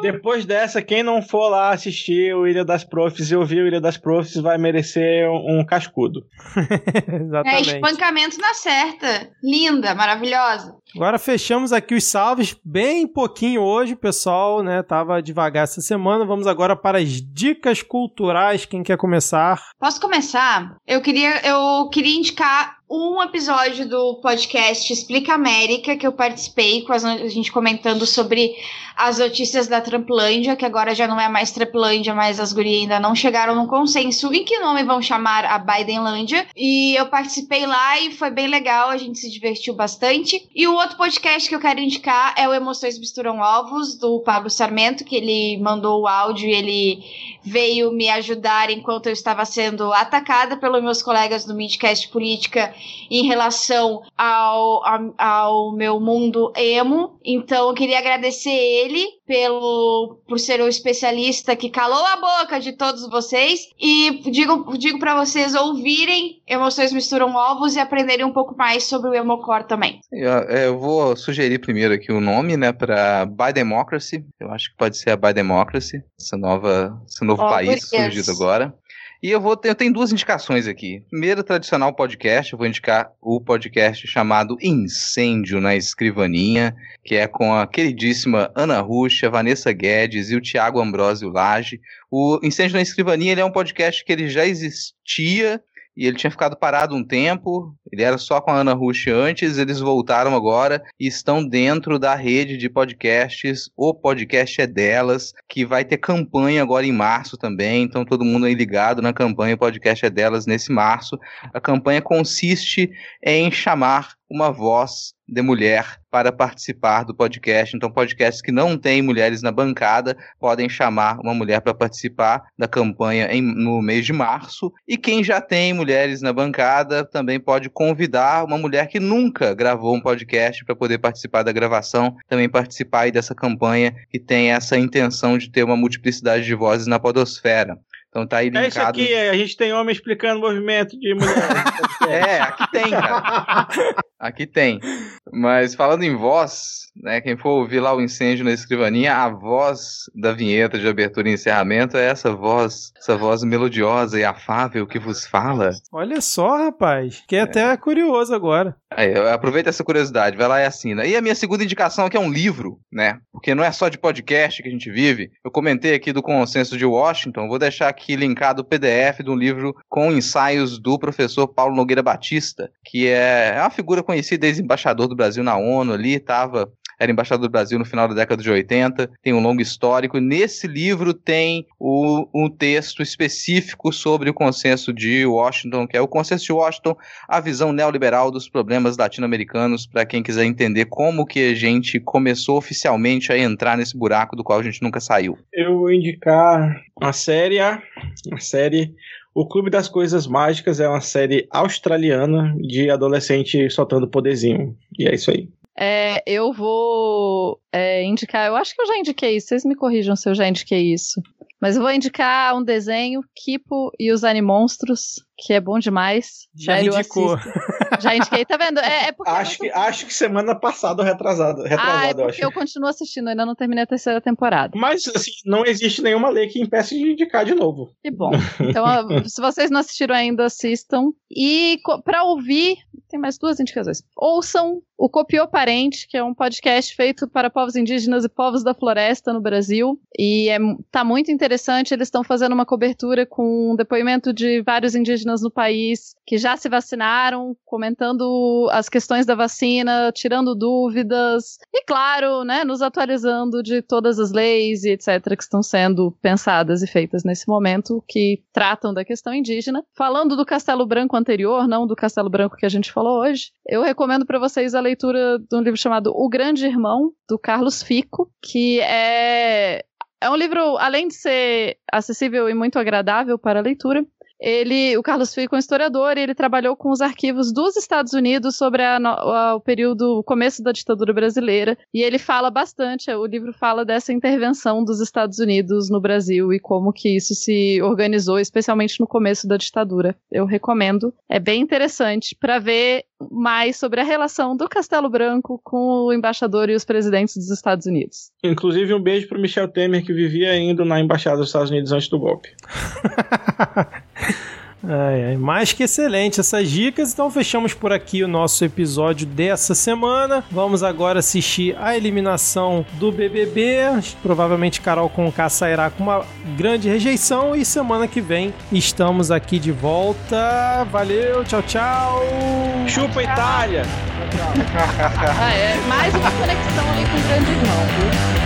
Depois dessa, quem não for lá assistir o Ilha das Profs e ouvir o Ilha das Profs vai merecer um, cascudo. É, Exatamente. espancamento na certa. Linda, maravilhosa. Agora fechamos aqui os salves bem pouquinho hoje, pessoal, né? Tava devagar essa semana. Vamos agora para as dicas culturais. Quem quer começar? Posso começar? Eu queria, eu queria indicar um episódio do podcast Explica América que eu participei com a gente comentando sobre as notícias da Trumplândia, que agora já não é mais Trumplândia, mas as gurias ainda não chegaram num consenso em que nome vão chamar a Bidenlândia. E eu participei lá e foi bem legal, a gente se divertiu bastante. E o outro podcast que eu quero indicar é o Emoções Misturam Ovos, do Pablo Sarmento, que ele mandou o áudio e ele veio me ajudar enquanto eu estava sendo atacada pelos meus colegas do Midcast Política em relação ao, ao, ao meu mundo emo. Então eu queria agradecer ele pelo por ser o especialista que calou a boca de todos vocês e digo digo para vocês ouvirem Emoções Misturam Ovos e aprenderem um pouco mais sobre o Emocore também. Eu, é, eu vou sugerir primeiro aqui o nome, né, para By Democracy. Eu acho que pode ser a By Democracy, essa nova, esse novo Oh, país surgido agora. E eu vou ter, eu tenho duas indicações aqui. Primeiro, tradicional podcast, eu vou indicar o podcast chamado Incêndio na Escrivaninha, que é com a queridíssima Ana Ruxa, Vanessa Guedes e o Tiago Ambrosio Lage. O Incêndio na Escrivaninha é um podcast que ele já existia e ele tinha ficado parado um tempo. Ele era só com a Ana Rush antes, eles voltaram agora e estão dentro da rede de podcasts. O podcast é delas, que vai ter campanha agora em março também. Então todo mundo aí ligado na campanha O Podcast é delas nesse março. A campanha consiste em chamar uma voz de mulher para participar do podcast. Então, podcasts que não têm mulheres na bancada podem chamar uma mulher para participar da campanha em- no mês de março. E quem já tem mulheres na bancada também pode convidar uma mulher que nunca gravou um podcast para poder participar da gravação, também participar dessa campanha que tem essa intenção de ter uma multiplicidade de vozes na podosfera. Então tá aí linkado. É isso aqui, a gente tem homem explicando movimento de mulheres. É, aqui tem, cara. Aqui tem. Mas falando em voz, né? Quem for ouvir lá o incêndio na escrivaninha, a voz da vinheta de abertura e encerramento é essa voz, essa voz melodiosa e afável que vos fala. Olha só, rapaz. Fiquei até curioso agora. Aí, aproveita essa curiosidade, vai lá e assina. E a minha segunda indicação aqui é um livro, né? Porque não é só de podcast que a gente vive. Eu comentei aqui do Consenso de Washington, vou deixar aqui linkado o PDF de um livro com ensaios do professor Paulo Nogueira Batista, que é, é uma figura conhecida, ex-embaixador do Brasil na ONU ali, estava era embaixador do Brasil no final da década de 80, tem um longo histórico. Nesse livro tem o, um texto específico sobre o consenso de Washington, que é o consenso de Washington, a visão neoliberal dos problemas latino-americanos, para quem quiser entender como que a gente começou oficialmente a entrar nesse buraco do qual a gente nunca saiu. Eu vou indicar a série, a série O Clube das Coisas Mágicas é uma série australiana de adolescente soltando poderzinho. E é isso aí. É, eu vou é, indicar, eu acho que eu já indiquei isso, vocês me corrijam se eu já indiquei isso. Mas eu vou indicar um desenho, Kipo e os Animonstros, que é bom demais. Já Velho, indicou. Já indiquei, tá vendo? É, é porque Acho que, acho que semana passada ou retrasada, Ah, é eu porque acho. eu continuo assistindo, ainda não terminei a terceira temporada. Mas, assim, não existe nenhuma lei que impeça de indicar de novo. Que bom. Então, se vocês não assistiram ainda, assistam. E pra ouvir, tem mais duas indicações. Ouçam o Copiou Parente, que é um podcast feito para povos indígenas e povos da floresta no Brasil. E é, tá muito interessante. Eles estão fazendo uma cobertura com um depoimento de vários indígenas no país que já se vacinaram, comentando as questões da vacina, tirando dúvidas. E, claro, né, nos atualizando de todas as leis e etc. que estão sendo pensadas e feitas nesse momento, que tratam da questão indígena. Falando do Castelo Branco anterior, não do Castelo Branco que a gente falou hoje, eu recomendo para vocês a leitura de um livro chamado O Grande Irmão, do Carlos Fico, que é. É um livro, além de ser acessível e muito agradável para a leitura, ele, o Carlos Fico é um historiador e ele trabalhou com os arquivos dos Estados Unidos sobre a, a, o período, o começo da ditadura brasileira. E ele fala bastante, o livro fala dessa intervenção dos Estados Unidos no Brasil e como que isso se organizou, especialmente no começo da ditadura. Eu recomendo. É bem interessante para ver mais sobre a relação do Castelo Branco com o embaixador e os presidentes dos Estados Unidos. Inclusive, um beijo para Michel Temer, que vivia indo na embaixada dos Estados Unidos antes do golpe. Ai, ai, mais que excelente essas dicas. Então fechamos por aqui o nosso episódio dessa semana. Vamos agora assistir a eliminação do BBB. Provavelmente Carol Conká sairá com uma grande rejeição e semana que vem estamos aqui de volta. Valeu, tchau, tchau. Chupa Itália. ah, é, mais uma conexão ali com o grande irmão?